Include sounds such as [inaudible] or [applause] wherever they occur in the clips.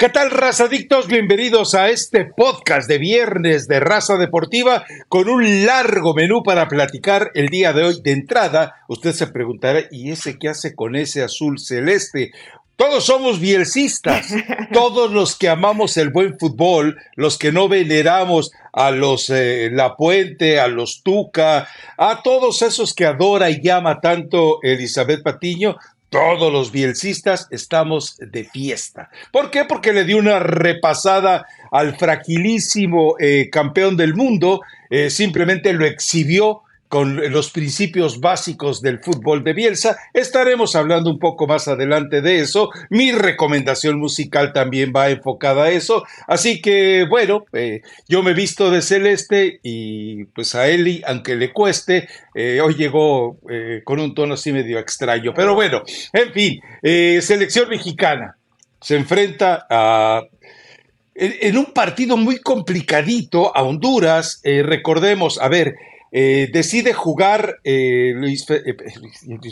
¿Qué tal, razadictos? Bienvenidos a este podcast de viernes de Raza Deportiva con un largo menú para platicar el día de hoy. De entrada, usted se preguntará, ¿y ese qué hace con ese azul celeste? Todos somos bielcistas, [laughs] todos los que amamos el buen fútbol, los que no veneramos a los eh, La Puente, a los Tuca, a todos esos que adora y llama tanto Elizabeth Patiño, todos los bielcistas estamos de fiesta. ¿Por qué? Porque le dio una repasada al fragilísimo eh, campeón del mundo, eh, simplemente lo exhibió con los principios básicos del fútbol de Bielsa. Estaremos hablando un poco más adelante de eso. Mi recomendación musical también va enfocada a eso. Así que, bueno, eh, yo me visto de celeste y pues a Eli, aunque le cueste, eh, hoy llegó eh, con un tono así medio extraño. Pero bueno, en fin, selección mexicana se enfrenta a en, un partido muy complicadito a Honduras. recordemos, a ver, eh, decide jugar eh, Luis, eh,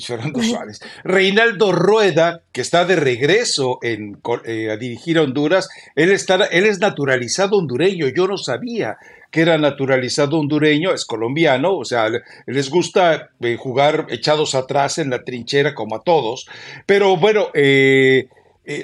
Fernando Suárez. Reinaldo Rueda, que está de regreso en, a dirigir a Honduras, él, está, él es naturalizado hondureño, yo no sabía que era naturalizado hondureño, es colombiano, o sea, les gusta jugar echados atrás en la trinchera como a todos, pero bueno,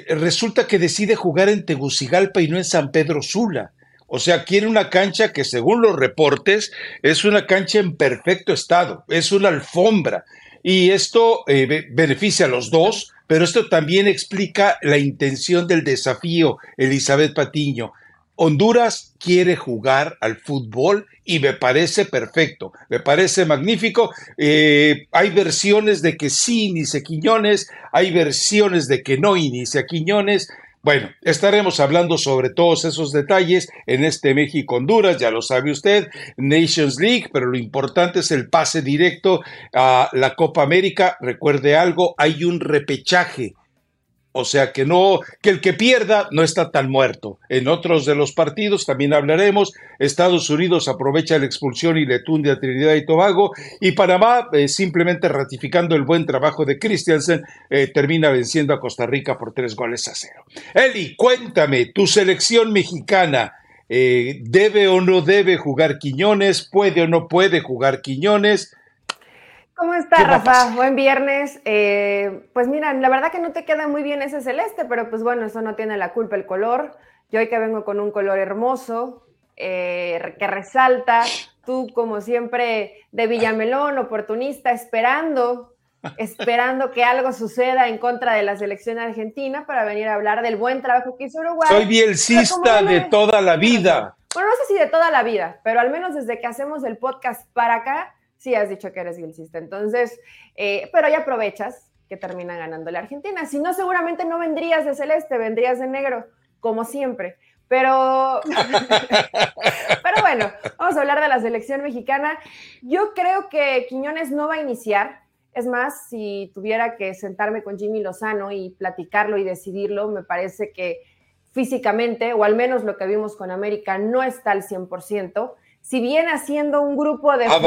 resulta que decide jugar en Tegucigalpa y no en San Pedro Sula. O sea, quiere una cancha que según los reportes es una cancha en perfecto estado, es una alfombra. Y esto eh, beneficia a los dos, pero esto también explica la intención del desafío, Elizabeth Patiño. Honduras quiere jugar al fútbol y me parece perfecto, me parece magnífico. Eh, hay versiones de que sí inicia Quiñones, hay versiones de que no inicia Quiñones. Bueno, estaremos hablando sobre todos esos detalles en este México-Honduras, ya lo sabe usted, Nations League, pero lo importante es el pase directo a la Copa América. Recuerde algo, hay un repechaje o sea que no, que el que pierda no está tan muerto. En otros de los partidos también hablaremos. Estados Unidos aprovecha la expulsión y le tunde a Trinidad y Tobago. Y Panamá, eh, simplemente ratificando el buen trabajo de Christiansen, eh, termina venciendo a Costa Rica por tres goles a cero. Eli, cuéntame, tu selección mexicana. Eh, ¿Debe o no debe jugar Quiñones? ¿Puede o no puede jugar Quiñones? ¿Cómo está, Rafa? Buen viernes. Eh, pues mira, la verdad que no te queda muy bien ese celeste, pero pues bueno, eso no tiene la culpa el color. Yo hoy que vengo con un color hermoso, eh, que resalta, tú como siempre de Villamelón, oportunista, esperando, esperando que algo suceda en contra de la selección argentina para venir a hablar del buen trabajo que hizo Uruguay. Soy bielcista de toda la vida. Bueno, no sé si de toda la vida, pero al menos desde que hacemos el podcast para acá, sí has dicho que eres bielcista. Entonces, eh, pero ya aprovechas que termina ganando la Argentina. Si no, seguramente no vendrías de celeste, vendrías de negro, como siempre. Pero, [laughs] pero bueno, vamos a hablar de la selección mexicana. Yo creo que Quiñones no va a iniciar. Es más, si tuviera que sentarme con Jimmy Lozano y platicarlo y decidirlo, me parece que físicamente, o al menos lo que vimos con América, no está al 100% si viene haciendo un grupo de, ah,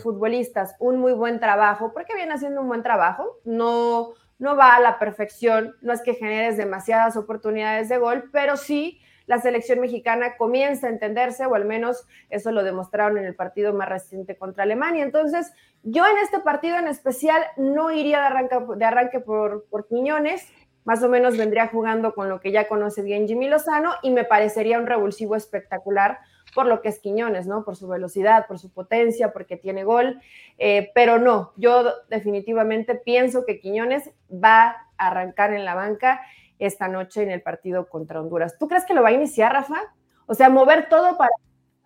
futbolistas un muy buen trabajo, porque viene haciendo un buen trabajo, no, no va a la perfección, no es que generes demasiadas oportunidades de gol, pero sí la selección mexicana comienza a entenderse, o al menos eso lo demostraron en el partido más reciente contra Alemania. Entonces, yo en este partido en especial no iría de arranque, de arranque por, por Quiñones, más o menos vendría jugando con lo que ya conoce bien Jimmy Lozano y me parecería un revulsivo espectacular por lo que es Quiñones, ¿no? Por su velocidad, por su potencia, porque tiene gol. Eh, pero no, yo definitivamente pienso que Quiñones va a arrancar en la banca esta noche en el partido contra Honduras. ¿Tú crees que lo va a iniciar, Rafa? O sea, mover todo para...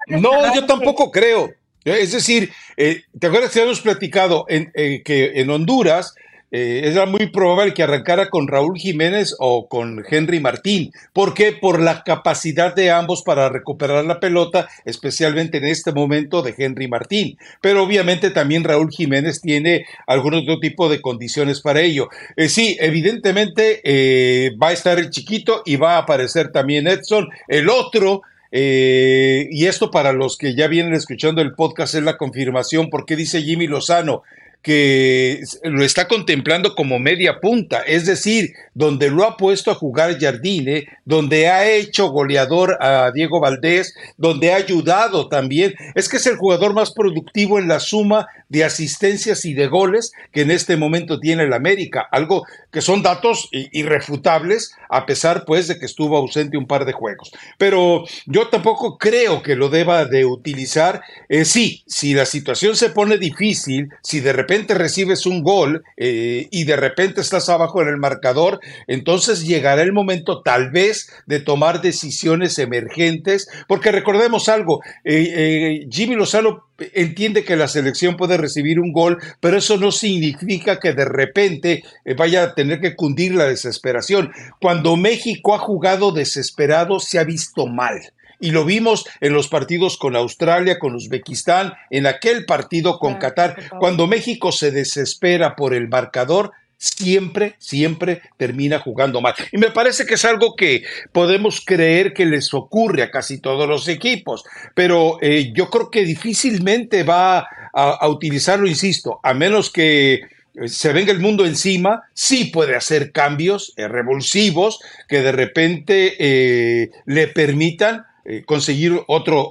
No, yo tampoco creo. Es decir, eh, ¿te acuerdas que habíamos platicado en, eh, que en Honduras eh, era muy probable que arrancara con Raúl Jiménez o con Henry Martín. ¿Por qué? Por la capacidad de ambos para recuperar la pelota, especialmente en este momento de Henry Martín. Pero obviamente también Raúl Jiménez tiene algún otro tipo de condiciones para ello. Eh, sí, evidentemente eh, va a estar el chiquito y va a aparecer también Edson. El otro y esto para los que ya vienen escuchando el podcast es la confirmación, porque dice Jimmy Lozano, que lo está contemplando como media punta, es decir, donde lo ha puesto a jugar Jardine, donde ha hecho goleador a Diego Valdés, donde ha ayudado también. Es que es el jugador más productivo en la suma de asistencias y de goles que en este momento tiene el América, algo que son datos irrefutables, a pesar pues de que estuvo ausente un par de juegos. Pero yo tampoco creo que lo deba de utilizar. Eh, sí, si la situación se pone difícil, si de repente recibes un gol eh, y de repente estás abajo en el marcador, entonces llegará el momento tal vez de tomar decisiones emergentes, porque recordemos algo, eh, Jimmy Lozano entiende que la selección puede recibir un gol, pero eso no significa que de repente eh, vaya a tener que cundir la desesperación. Cuando México ha jugado desesperado, se ha visto mal. Y lo vimos en los partidos con Australia, con Uzbekistán, en aquel partido con Qatar. Cuando México se desespera por el marcador, siempre, siempre termina jugando mal. Y me parece que es algo que podemos creer que les ocurre a casi todos los equipos, pero eh, yo creo que difícilmente va a, utilizarlo, insisto, a menos que eh, se venga el mundo encima, sí puede hacer cambios eh, revulsivos que de repente le permitan conseguir otro,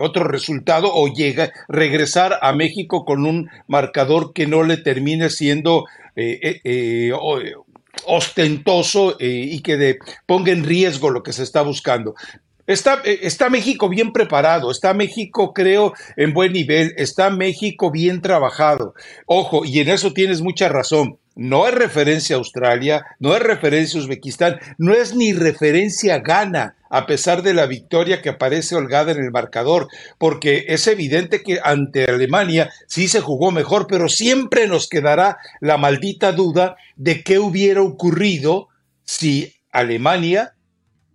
otro resultado o llega, regresar a México con un marcador que no le termine siendo eh, eh, eh, ostentoso y que ponga en riesgo lo que se está buscando. Está, está, México bien preparado, está México, creo, en buen nivel, está México bien trabajado. Ojo, y en eso tienes mucha razón. No es referencia a Australia, no es referencia a Uzbekistán, no es ni referencia a Ghana, a pesar de la victoria que aparece holgada en el marcador, porque es evidente que ante Alemania sí se jugó mejor, pero siempre nos quedará la maldita duda de qué hubiera ocurrido si Alemania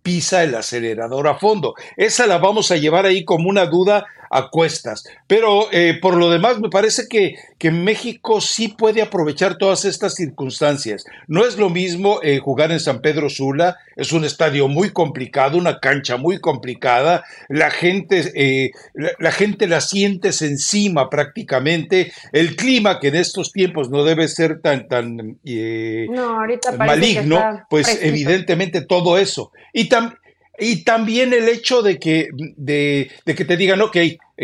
pisa el acelerador a fondo. Esa la vamos a llevar ahí como una duda a cuestas. Pero eh, por lo demás, me parece que, que, México sí puede aprovechar todas estas circunstancias. No es lo mismo eh, jugar en San Pedro Sula, es un estadio muy complicado, una cancha muy complicada, la gente, eh, la, gente la sientes encima prácticamente, el clima que en estos tiempos no debe ser tan, tan maligno, pues evidentemente todo eso. Y también y también el hecho de que, de, que te digan, ok,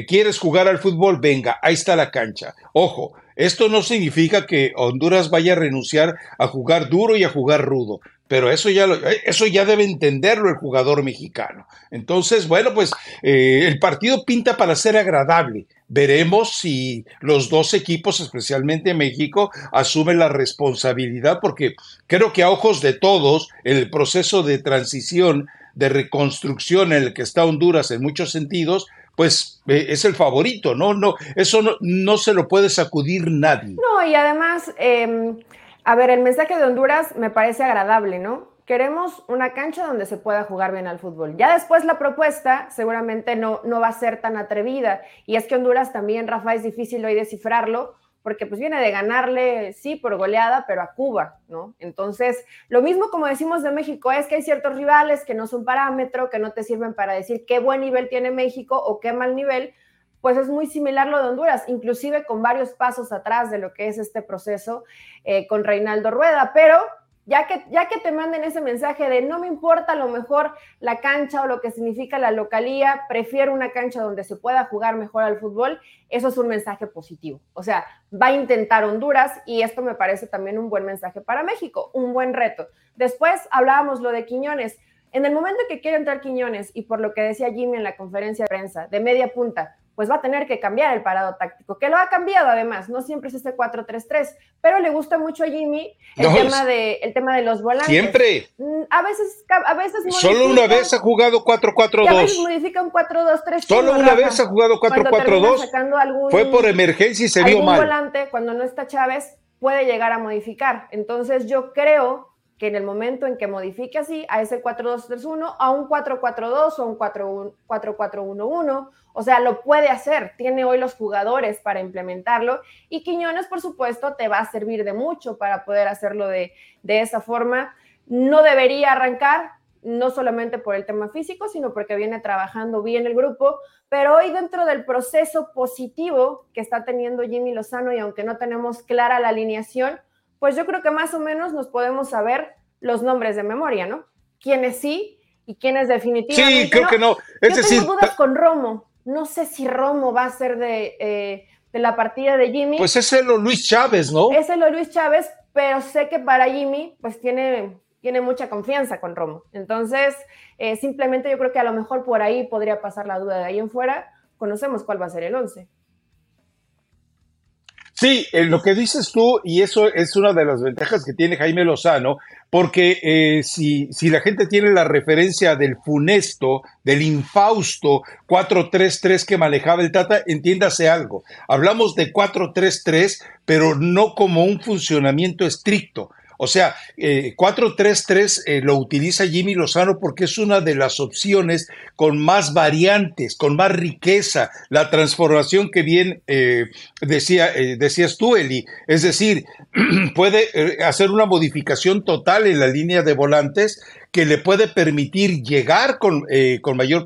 ¿quieres jugar al fútbol? Venga, ahí está la cancha. Ojo, esto no significa que Honduras vaya a renunciar a jugar duro y a jugar rudo, pero eso ya, lo, eso ya debe entenderlo el jugador mexicano. Entonces, bueno, pues eh, el partido pinta para ser agradable. Veremos si los dos equipos, especialmente México, asumen la responsabilidad, porque creo que a ojos de todos el proceso de transición de reconstrucción en el que está Honduras en muchos sentidos, pues eh, es el favorito, ¿no? no eso no, no, se lo puede sacudir nadie. No, y además, em, a ver, el mensaje de Honduras me parece agradable, ¿no? Queremos una cancha donde se pueda jugar bien al fútbol. Ya después la propuesta seguramente no, no va a ser tan atrevida. Y es que Honduras también, Rafa, es difícil hoy descifrarlo, porque pues viene de ganarle, sí, por goleada, pero a Cuba, ¿no? Entonces, lo mismo como decimos de México, es que hay ciertos rivales que no son parámetro, que no te sirven para decir qué buen nivel tiene México o qué mal nivel, pues es muy similar lo de Honduras, inclusive con varios pasos atrás de lo que es este proceso eh, con Reinaldo Rueda, pero ya que, ya que te manden ese mensaje de no me importa a lo mejor la cancha o lo que significa la localía, prefiero una cancha donde se pueda jugar mejor al fútbol, eso es un mensaje positivo. O sea, va a intentar Honduras y esto me parece también un buen mensaje para México, un buen reto. Después hablábamos lo de Quiñones. En el momento que quiere entrar Quiñones y por lo que decía Jimmy en la conferencia de prensa, de media punta, pues va a tener que cambiar el parado táctico, que lo ha cambiado además, no siempre es este 4-3-3, pero le gusta mucho a Jimmy el, tema, de, el tema de los volantes. Siempre. Mm, a veces, a veces Solo una vez ha jugado 4-4-2. A veces modifica un 4-2-3. Solo una vez ha jugado 4-4-2. Fue por emergencia y se vio mal. volante, cuando no está Chávez, puede llegar a modificar. Entonces yo creo que en el momento en que modifique así a ese 4-2-3-1, a un 4-4-2 o un 4-4-1-1, o sea, lo puede hacer, tiene hoy los jugadores para implementarlo y Quiñones, por supuesto, te va a servir de mucho para poder hacerlo de, de esa forma. No debería arrancar, no solamente por el tema físico, sino porque viene trabajando bien el grupo, pero hoy dentro del proceso positivo que está teniendo Jimmy Lozano y aunque no tenemos clara la alineación, pues yo creo que más o menos nos podemos saber los nombres de memoria, ¿no? Quiénes sí y quiénes definitivamente Sí, creo que no. Es yo tengo dudas con Romo. No sé si Romo va a ser de, eh, de la partida de Jimmy. Pues es el Luis Chávez, ¿no? Es el Luis Chávez, pero sé que para Jimmy, pues tiene, tiene mucha confianza con Romo. Entonces, eh, simplemente yo creo que a lo mejor por ahí podría pasar la duda de ahí en fuera. Conocemos cuál va a ser el 11. Sí, lo que dices tú, y eso es una de las ventajas que tiene Jaime Lozano, porque eh, si, si, la gente tiene la referencia del funesto, del infausto 4-3-3 que manejaba el Tata, entiéndase algo. Hablamos de 4-3-3, pero no como un funcionamiento estricto. O sea, 4-3-3 eh, eh, lo utiliza Jimmy Lozano porque es una de las opciones con más variantes, con más riqueza, la transformación que bien eh, decía, decías tú, Eli. Es decir, [clears throat] puede hacer una modificación total en la línea de volantes que le puede permitir llegar con, con mayor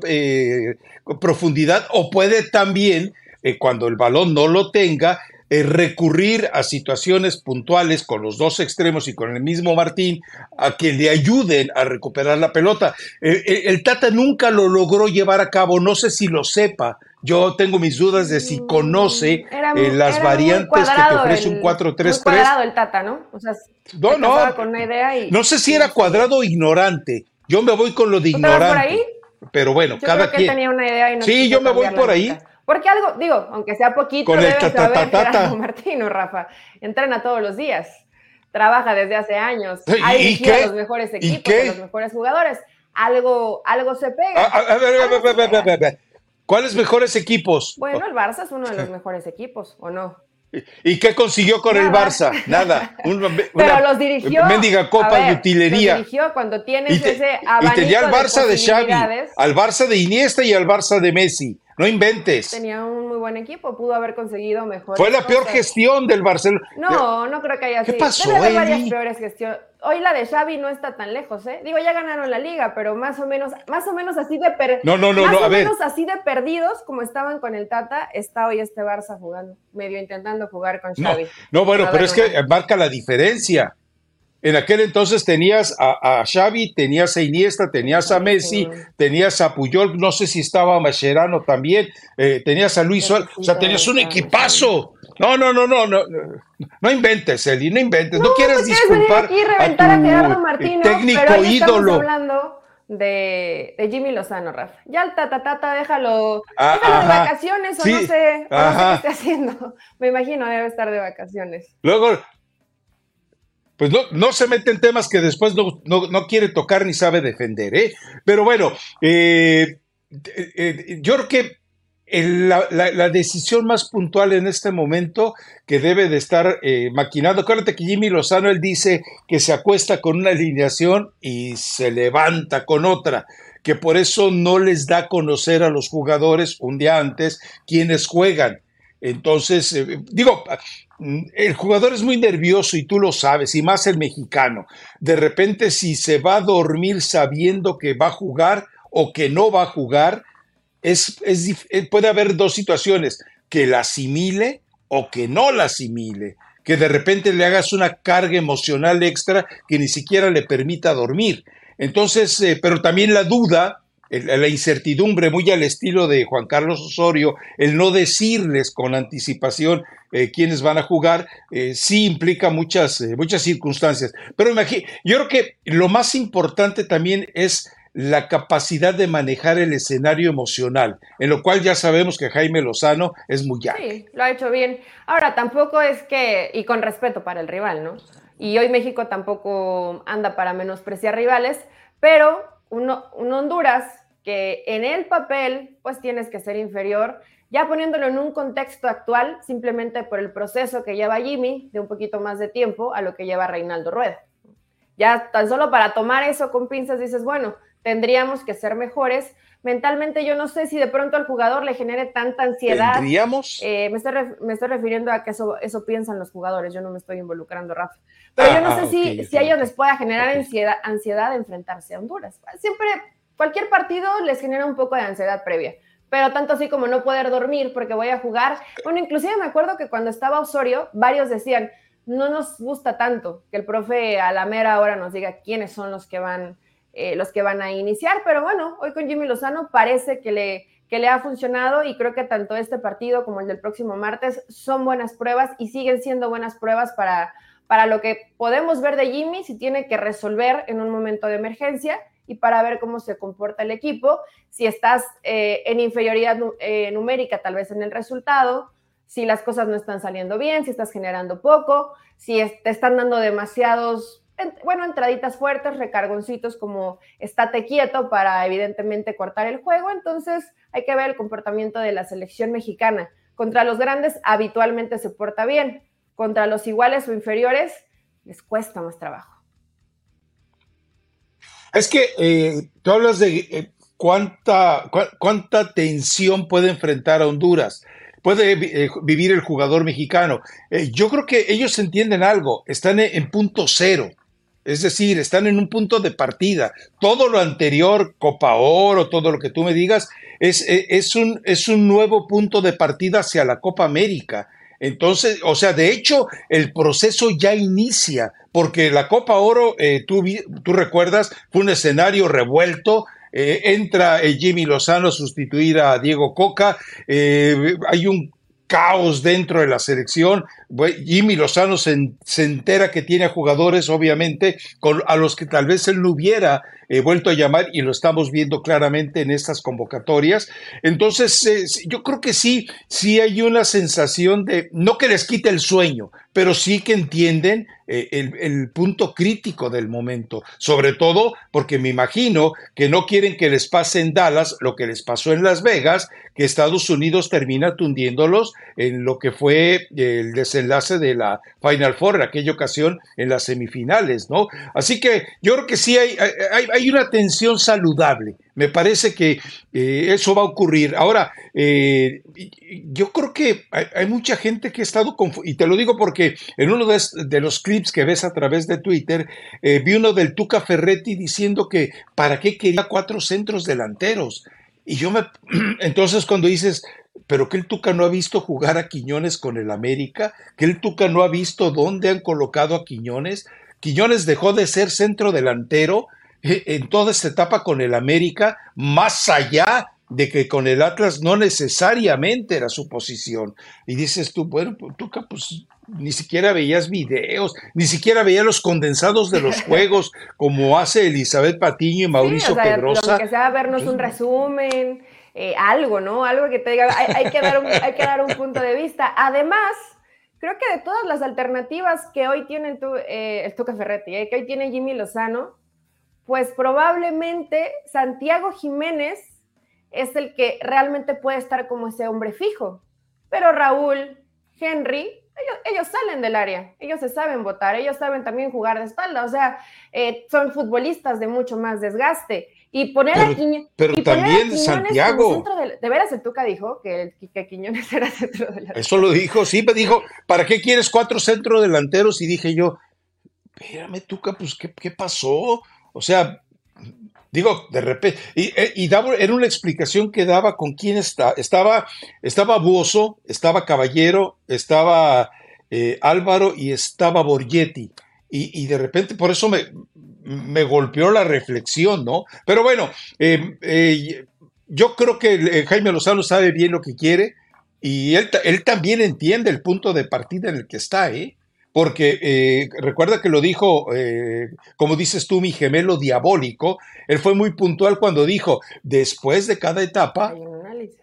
profundidad o puede también, cuando el balón no lo tenga, eh, recurrir a situaciones puntuales con los dos extremos y con el mismo Martín a que le ayuden a recuperar la pelota. Eh, eh, el Tata nunca lo logró llevar a cabo, no sé si lo sepa. Yo tengo mis dudas de si conoce mm, las variantes que te ofrece un 4-3-3. cuadrado el Tata, ¿no? O sea, no, no. Con una idea y, no sé si era cuadrado o ignorante. Yo me voy con lo de ignorante. por ahí? Pero bueno, cada quien. tenía una idea y no sí, yo me voy por ahí. Porque algo, digo, aunque sea poquito, debe saber Gerardo [laughs] Martino, Rafa. Entrena todos los días. Trabaja desde hace años. Ha dirigido a los mejores equipos, a los mejores jugadores. Algo, algo se pega. A, ver, ver, ¿Cuáles mejores equipos? Bueno, el Barça es uno de los mejores equipos, ¿o no? ¿Y qué consiguió con el Barça? Nada. [laughs] Pero los dirigió. Mendiga copa de utilería. Los dirigió cuando tienes ese abanico Y tenía al Barça de, de Xavi, al Barça de Iniesta y al Barça de Messi. No inventes. Tenía un muy buen equipo, pudo haber conseguido mejor. Fue la peor gestión del Barcelona. No, no creo que haya sido. ¿Qué pasó, Debe haber varias peores gestiones. Hoy la de Xavi no está tan lejos, ¿eh? Digo, ya ganaron la liga, pero más o menos, más o menos así de per... no, no, no, más o menos así de perdidos como estaban con el Tata, está hoy este Barça jugando, medio intentando jugar con Xavi. No, bueno, pero es que marca la diferencia. En aquel entonces tenías a, Xavi, tenías a Iniesta, tenías a Messi, tenías a Puyol, no sé si estaba Mascherano también, eh, tenías a Luis Suárez, o sea, tenías un equipazo. No, no, no, no, no, no inventes, Eli, no inventes, no, quieres disculpar aquí reventar a, tu Gerardo Martino, técnico pero ídolo. hablando de, de, Jimmy Lozano, Rafa. Ya el tata tata, déjalo, ah, déjalo de vacaciones o no sé, o no sé qué esté haciendo. [laughs] Me imagino debe estar de vacaciones. Luego, pues no, no se mete en temas que después no, quiere tocar ni sabe defender, ¿eh? Pero bueno, eh, eh, yo creo que la, decisión más puntual en este momento que debe de estar eh, maquinando, acuérdate que Jimmy Lozano, él dice que se acuesta con una alineación y se levanta con otra, que por eso no les da a conocer a los jugadores un día antes quienes juegan. Entonces, digo, el jugador es muy nervioso y tú lo sabes, y más el mexicano. De repente, si se va a dormir sabiendo que va a jugar o que no va a jugar, es, eh, puede haber dos situaciones, que la asimile o que no la asimile, que de repente le hagas una carga emocional extra que ni siquiera le permita dormir. Entonces, eh, pero también la duda, la incertidumbre muy al estilo de Juan Carlos Osorio, el no decirles con anticipación eh, quiénes van a jugar, eh, sí implica muchas, eh, muchas circunstancias. Pero yo creo que lo más importante también es la capacidad de manejar el escenario emocional, en lo cual ya sabemos que Jaime Lozano es muy ya. Sí, lo ha hecho bien. Ahora, tampoco es que, y con respeto para el rival, ¿no? Y hoy México tampoco anda para menospreciar rivales, pero un Honduras que en el papel pues tienes que ser inferior, ya poniéndolo en un contexto actual, simplemente por el proceso que lleva Jimmy de un poquito más de tiempo a lo que lleva Reinaldo Rueda. Ya tan solo para tomar eso con pinzas dices, bueno, tendríamos que ser mejores, mentalmente yo no sé si de pronto al jugador le genere tanta ansiedad. ¿Tendríamos? Eh, me, estoy me estoy refiriendo a que eso, eso piensan los jugadores, yo no me estoy involucrando, Rafa. Pero yo no sé ah, si, si a ellos les pueda generar ansiedad, ansiedad de enfrentarse a Honduras. Siempre, cualquier partido les genera un poco de ansiedad previa pero tanto así como no poder dormir porque voy a jugar. Bueno, inclusive me acuerdo que cuando estaba Osorio, varios decían, no nos gusta tanto que el profe a la mera hora nos diga quiénes son los que van, eh, los que van a iniciar, pero bueno, hoy con Jimmy Lozano parece que le, que le ha funcionado y creo que tanto este partido como el del próximo martes son buenas pruebas y siguen siendo buenas pruebas para, para lo que podemos ver de Jimmy si tiene que resolver en un momento de emergencia y para ver cómo se comporta el equipo, si estás eh, en inferioridad eh, numérica tal vez en el resultado, si las cosas no están saliendo bien, si estás generando poco, si te están dando demasiados, bueno, entraditas fuertes, recargoncitos como estate quieto para evidentemente cortar el juego, entonces hay que ver el comportamiento de la selección mexicana. Contra los grandes habitualmente se porta bien, contra los iguales o inferiores les cuesta más trabajo. Es que eh, tú hablas de eh, cuánta, cuánta tensión puede enfrentar a Honduras, puede eh, vivir el jugador mexicano. yo creo que ellos entienden algo, están en, punto cero. Es decir, están en un punto de partida. Todo lo anterior, Copa Oro, todo lo que tú me digas, es, es, un, es un nuevo punto de partida hacia la Copa América. Entonces, o sea, de hecho, el proceso ya inicia, porque la Copa Oro, eh, tú, recuerdas, fue un escenario revuelto. Eh, entra eh, Jimmy Lozano a sustituir a Diego Coca. hay un caos dentro de la selección. Jimmy Lozano se, entera que tiene jugadores, obviamente, a los que tal vez él no hubiera vuelto a llamar y lo estamos viendo claramente en estas convocatorias. Entonces, yo creo que sí, sí hay una sensación de, no que les quite el sueño, pero sí que entienden eh, el, punto crítico del momento, sobre todo porque me imagino que no quieren que les pase en Dallas lo que les pasó en Las Vegas, que Estados Unidos termina tundiéndolos en lo que fue el desenlace de la Final Four en aquella ocasión en las semifinales, ¿no? Así que yo creo que sí hay, hay, una tensión saludable me parece que eh, eso va a ocurrir. Ahora, eh, yo creo que hay, mucha gente que ha estado y te lo digo porque en uno de, los clips que ves a través de Twitter, eh, vi uno del Tuca Ferretti diciendo que para qué quería cuatro centros delanteros. Y yo me, [clears throat] entonces cuando dices, pero que el Tuca no ha visto jugar a Quiñones con el América, que el Tuca no ha visto dónde han colocado a Quiñones, Quiñones dejó de ser centro delantero eh, en toda esta etapa con el América, más allá de que con el Atlas no necesariamente era su posición. Y dices tú, bueno, pues, tú pues ni siquiera veías videos, ni siquiera veías los condensados de los [laughs] juegos como hace Elizabeth Patiño y Mauricio Pedrosa. que sea vernos un resumen, eh, algo, ¿no? Algo que te diga, hay, que dar un, [laughs] hay que dar un punto de vista. Además, creo que de todas las alternativas que hoy tiene tu, eh, el Tuca Ferretti, que hoy tiene Jimmy Lozano, pues probablemente Santiago Jiménez es el que realmente puede estar como ese hombre fijo. Pero Raúl, Henry, ellos, salen del área, ellos se saben votar, ellos saben también jugar de espalda, o sea, eh, son futbolistas de mucho más desgaste. Y poner pero, a Quiñones. Pero también Santiago. De, veras el Tuca dijo que, que Quiñones era centro delantero. Eso lo dijo, sí, me dijo, ¿para qué quieres cuatro centro delanteros? Y dije yo, espérame, Tuca, pues, ¿qué, qué pasó? O sea, digo, de repente, y, eh, era una explicación que daba con quién está. Estaba, estaba Buoso, estaba Caballero, estaba eh, Álvaro y estaba Borgetti. Y, de repente, por eso me, me, golpeó la reflexión, ¿no? Pero bueno, eh, yo creo que Jaime Lozano sabe bien lo que quiere y él, él también entiende el punto de partida en el que está, ¿eh? porque eh, recuerda que lo dijo, eh, como dices tú, mi gemelo diabólico, él fue muy puntual cuando dijo, después de cada etapa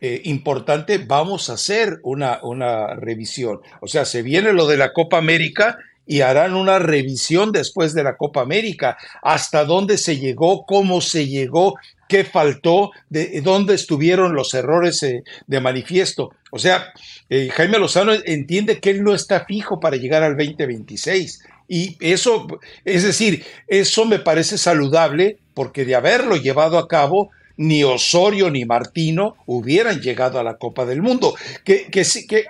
eh, importante, vamos a hacer una, una revisión. O sea, se viene lo de la Copa América y harán una revisión después de la Copa América, hasta dónde se llegó, cómo se llegó, qué faltó, de dónde estuvieron los errores de manifiesto. O sea, eh, Jaime Lozano entiende que él no está fijo para llegar al 2026. Y eso, es decir, eso me parece saludable porque de haberlo llevado a cabo, ni Osorio ni Martino hubieran llegado a la Copa del Mundo. Que, que, que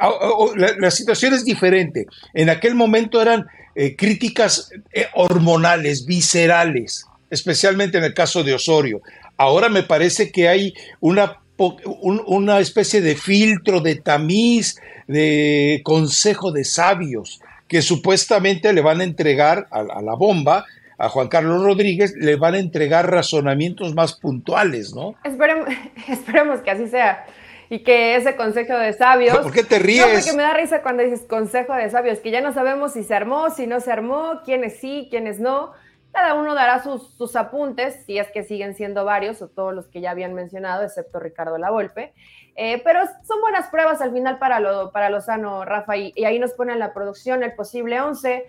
la, situación es diferente. En aquel momento eran eh, críticas eh, hormonales, viscerales, especialmente en el caso de Osorio. Ahora me parece que hay una, una especie de filtro, de tamiz, de consejo de sabios que supuestamente le van a entregar a, la bomba a Juan Carlos Rodríguez le van a entregar razonamientos más puntuales, ¿no? Esperemos, [laughs] esperemos que así sea. Y que ese consejo de sabios. [laughs] ¿Por qué te ríes? No, porque me da risa cuando dices consejo de sabios, que ya no sabemos si se armó, si no se armó, quiénes sí, quiénes no. Cada uno dará sus, sus apuntes, si es que siguen siendo varios, o todos los que ya habían mencionado, excepto Ricardo Lavolpe. Eh, pero son buenas pruebas al final para, lo, para Lozano, Rafa, y, ahí nos ponen la producción el posible 11.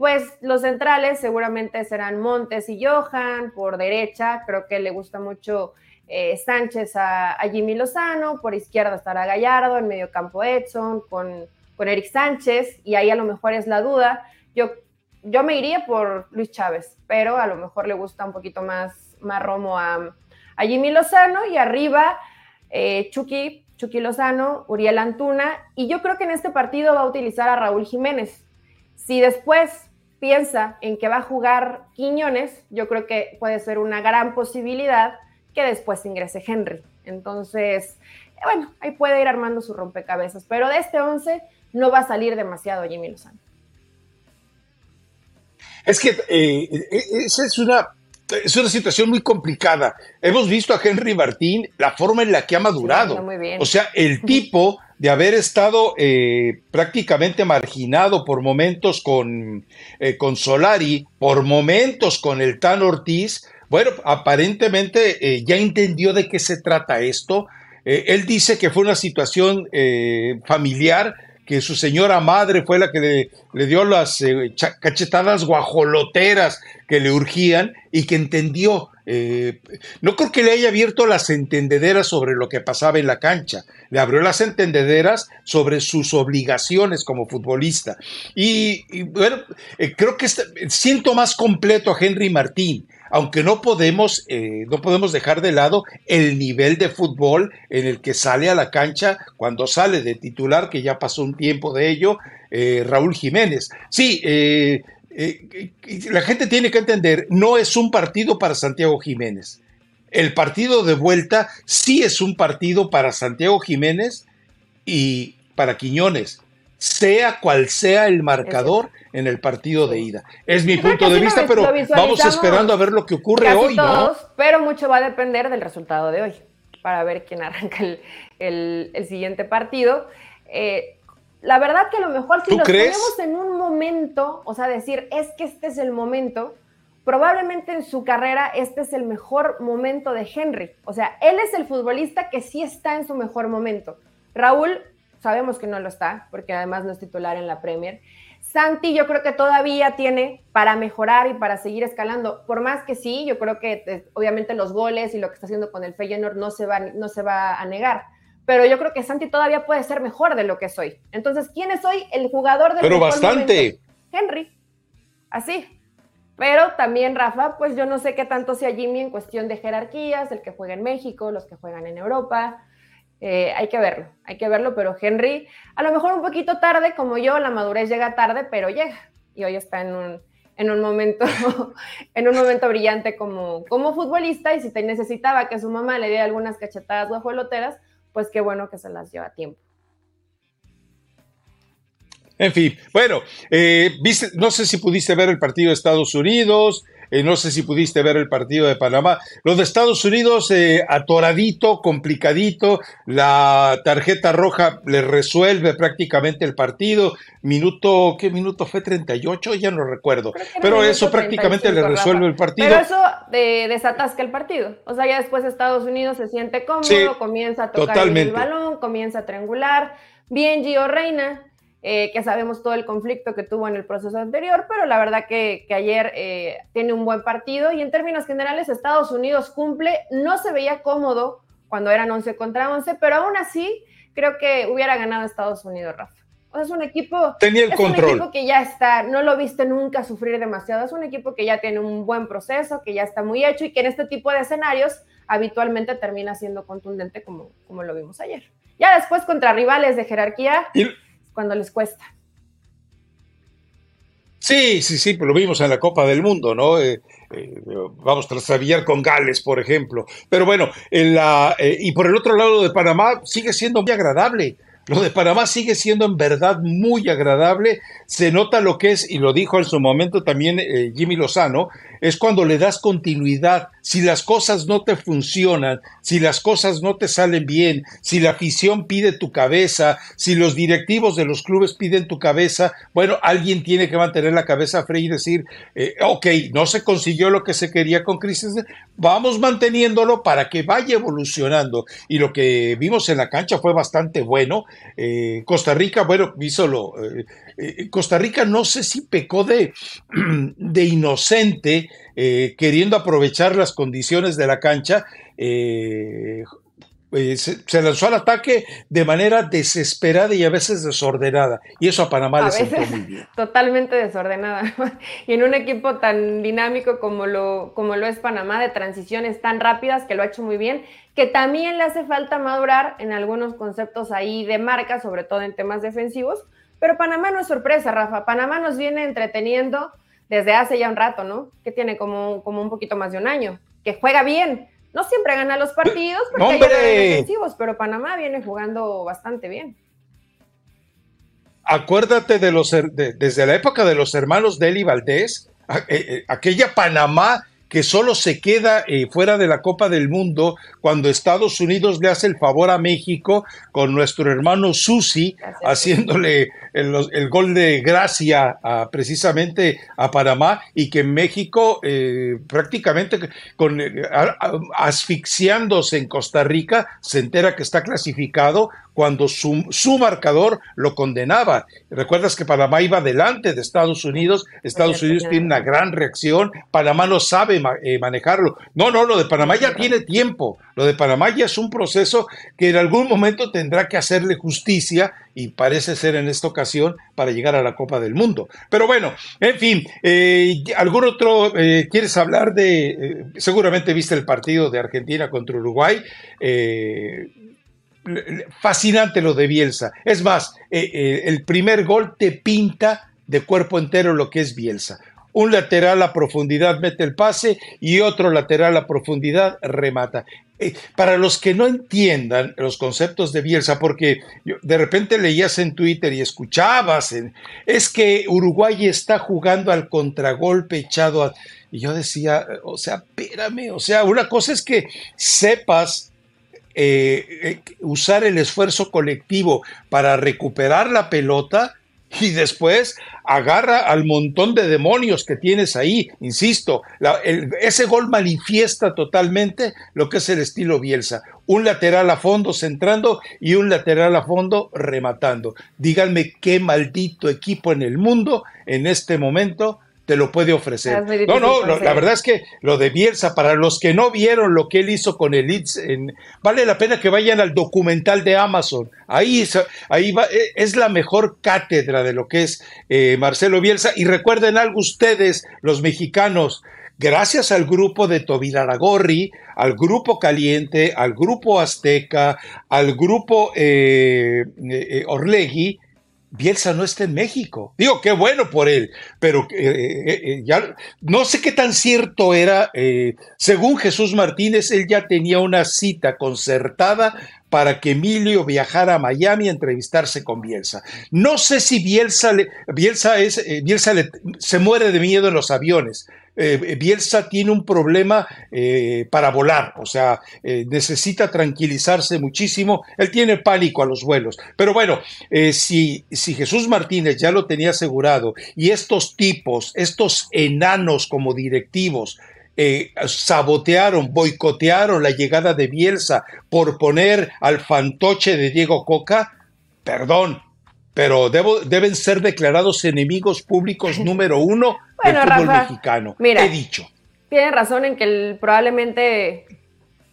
Pues los centrales seguramente serán Montes y Johan por derecha, creo que le gusta mucho eh, Sánchez a, Jimmy Lozano, por izquierda estará Gallardo, en medio campo Edson, con, con Eric Sánchez, y ahí a lo mejor es la duda. Yo, yo me iría por Luis Chávez, pero a lo mejor le gusta un poquito más, más Romo a, Jimmy Lozano, y arriba eh, Chucky, Chucky Lozano, Uriel Antuna, y yo creo que en este partido va a utilizar a Raúl Jiménez. Si después piensa en que va a jugar Quiñones, yo creo que puede ser una gran posibilidad que después ingrese Henry. Entonces, bueno, ahí puede ir armando su rompecabezas, pero de este 11 no va a salir demasiado Jimmy Lozano. Es que eh, eh, esa es una es una situación muy complicada. Hemos visto a Henry Martín la forma en la que ha madurado. O sea, el tipo de haber estado eh, prácticamente marginado por momentos con, eh, con Solari, por momentos con el Tan Ortiz, bueno, aparentemente eh, ya entendió de qué se trata esto. él dice que fue una situación familiar que su señora madre fue la que le, dio las eh, cachetadas guajoloteras que le urgían y que entendió. Eh, no creo que le haya abierto las entendederas sobre lo que pasaba en la cancha, le abrió las entendederas sobre sus obligaciones como futbolista. Y, bueno, eh, creo que siento más completo a Henry Martín aunque no podemos, eh, no podemos dejar de lado el nivel de fútbol en el que sale a la cancha cuando sale de titular, que ya pasó un tiempo de ello, eh, Raúl Jiménez. Sí, eh, la gente tiene que entender, no es un partido para Santiago Jiménez. El partido de vuelta sí es un partido para Santiago Jiménez y para Quiñones sea cual sea el marcador en el partido de ida. Es mi punto de vista, pero vamos esperando a ver lo que ocurre hoy, ¿no? Pero mucho va a depender del resultado de hoy, para ver quién arranca el, siguiente partido. Eh, la verdad que a lo mejor si nos ponemos en un momento, o sea, decir, es que este es el momento, probablemente en su carrera este es el mejor momento de Henry. O sea, él es el futbolista que sí está en su mejor momento. Raúl sabemos que no lo está, porque además no es titular en la Premier. Santi yo creo que todavía tiene para mejorar y para seguir escalando, por más que sí, yo creo que eh, obviamente los goles y lo que está haciendo con el Feyenoord no se va, no se va a negar, pero yo creo que Santi todavía puede ser mejor de lo que soy. Entonces, ¿quién es hoy el jugador del Pero bastante. Henry. Así. Pero también Rafa, pues yo no sé qué tanto sea Jimmy en cuestión de jerarquías, el que juega en México, los que juegan en Europa. Eh, hay que verlo, hay que verlo, pero Henry, a lo mejor un poquito tarde, como yo, la madurez llega tarde, pero llega. Y hoy está en un, en un momento, [laughs] en un momento brillante como, como futbolista, y si te necesitaba que su mamá le diera algunas cachetadas guajoloteras, pues qué bueno que se las lleva a tiempo. En fin, bueno, eh, no sé si pudiste ver el partido de Estados Unidos, eh, no sé si pudiste ver el partido de Panamá. Los de Estados Unidos, eh, atoradito, complicadito. La tarjeta roja le resuelve prácticamente el partido. Minuto, ¿qué minuto fue? 38, ya no recuerdo. Pero eso prácticamente le resuelve el partido. Pero eso desatasca el partido. O sea, ya después Estados Unidos se siente cómodo, comienza a tocar el balón, comienza a triangular. Bien, Gio Reina, eh, que sabemos todo el conflicto que tuvo en el proceso anterior, pero la verdad que, ayer eh, tiene un buen partido y en términos generales Estados Unidos cumple, no se veía cómodo cuando eran 11 contra 11, pero aún así creo que hubiera ganado Estados Unidos, Rafa. O sea, es un equipo, Tenía el es control. un equipo que ya está, no lo viste nunca sufrir demasiado, es un equipo que ya tiene un buen proceso, que ya está muy hecho y que en este tipo de escenarios habitualmente termina siendo contundente como, como lo vimos ayer. Ya después contra rivales de jerarquía, cuando les cuesta. Sí, sí, sí, lo vimos en la Copa del Mundo, ¿no? Eh, eh, vamos, tras con Gales, por ejemplo. Pero bueno, en la, eh, y por el otro lado de Panamá sigue siendo muy agradable. Lo de Panamá sigue siendo en verdad muy agradable. Se nota lo que es, y lo dijo en su momento también Jimmy Lozano, es cuando le das continuidad. Si las cosas no te funcionan, si las cosas no te salen bien, si la afición pide tu cabeza, si los directivos de los clubes piden tu cabeza, bueno, alguien tiene que mantener la cabeza fría y decir, eh, ok, no se consiguió lo que se quería con Crisis, vamos manteniéndolo para que vaya evolucionando. Y lo que vimos en la cancha fue bastante bueno. Eh, Costa Rica, bueno, hizo lo... Eh, Costa Rica no sé si pecó de, [clears throat] de inocente, eh, queriendo aprovechar las condiciones de la cancha, eh, eh, se, lanzó al ataque de manera desesperada y a veces desordenada. Y eso a Panamá le sentó muy bien. [laughs] Totalmente desordenada. [laughs] y en un equipo tan dinámico como lo, como lo es Panamá, de transiciones tan rápidas, que lo ha hecho muy bien, que también le hace falta madurar en algunos conceptos ahí de marca, sobre todo en temas defensivos. Pero Panamá no es sorpresa, Rafa. Panamá nos viene entreteniendo desde hace ya un rato, ¿no? Que tiene como, como un poquito más de un año, que juega bien. No siempre gana los partidos porque hay defensivos, pero Panamá viene jugando bastante bien. Acuérdate de los desde la época de los hermanos Deli Valdés, eh, eh, aquella Panamá que solo se queda eh, fuera de la Copa del Mundo cuando Estados Unidos le hace el favor a México con nuestro hermano Susi haciéndole el, gol de gracia precisamente a Panamá y que México eh, prácticamente con, eh, asfixiándose en Costa Rica se entera que está clasificado cuando su, su, marcador lo condenaba. Recuerdas que Panamá iba delante de Estados Unidos, Estados Unidos tiene una gran reacción, Panamá no sabe eh, manejarlo. No, no, lo de Panamá ya tiene tiempo, lo de Panamá ya es un proceso que en algún momento tendrá que hacerle justicia y parece ser en esta ocasión para llegar a la Copa del Mundo. Pero bueno, en fin, eh, ¿algún otro eh, quieres hablar de, seguramente viste el partido de Argentina contra Uruguay? fascinante lo de Bielsa. Es más, eh, eh, el primer gol te pinta de cuerpo entero lo que es Bielsa. Un lateral a profundidad mete el pase y otro lateral a profundidad remata. Eh, para los que no entiendan los conceptos de Bielsa, porque de repente leías en Twitter y escuchabas, es que Uruguay está jugando al contragolpe echado a... Y yo decía, o sea, espérame, o sea, una cosa es que sepas eh, eh, usar el esfuerzo colectivo para recuperar la pelota y después agarra al montón de demonios que tienes ahí. Insisto, ese gol manifiesta totalmente lo que es el estilo Bielsa. Un lateral a fondo centrando y un lateral a fondo rematando. Díganme qué maldito equipo en el mundo en este momento te lo puede ofrecer. No, no, la verdad es que lo de Bielsa, para los que no vieron lo que él hizo con el Leeds, vale la pena que vayan al documental de Amazon. Ahí, ahí va, e, es la mejor cátedra de lo que es eh, Marcelo Bielsa. Y recuerden algo ustedes, los mexicanos, gracias al grupo de Tobir Aragorri, al grupo Caliente, al grupo Azteca, al grupo eh, eh, Orlegui, Bielsa no está en México. Digo, qué bueno por él, pero eh, eh, eh, ya no sé qué tan cierto era. según Jesús Martínez, él ya tenía una cita concertada para que Emilio viajara a Miami a entrevistarse con Bielsa. No sé si Bielsa, Bielsa, es, Bielsa se muere de miedo en los aviones. Eh, Bielsa tiene un problema eh, para volar, o sea, eh, necesita tranquilizarse muchísimo. Él tiene pánico a los vuelos. Pero bueno, si, si Jesús Martínez ya lo tenía asegurado y estos tipos, estos enanos como directivos, sabotearon, boicotearon la llegada de Bielsa por poner al fantoche de Diego Coca, perdón, pero deben ser declarados enemigos públicos [laughs] número uno del fútbol mexicano. Mira, he dicho. Tiene razón en que probablemente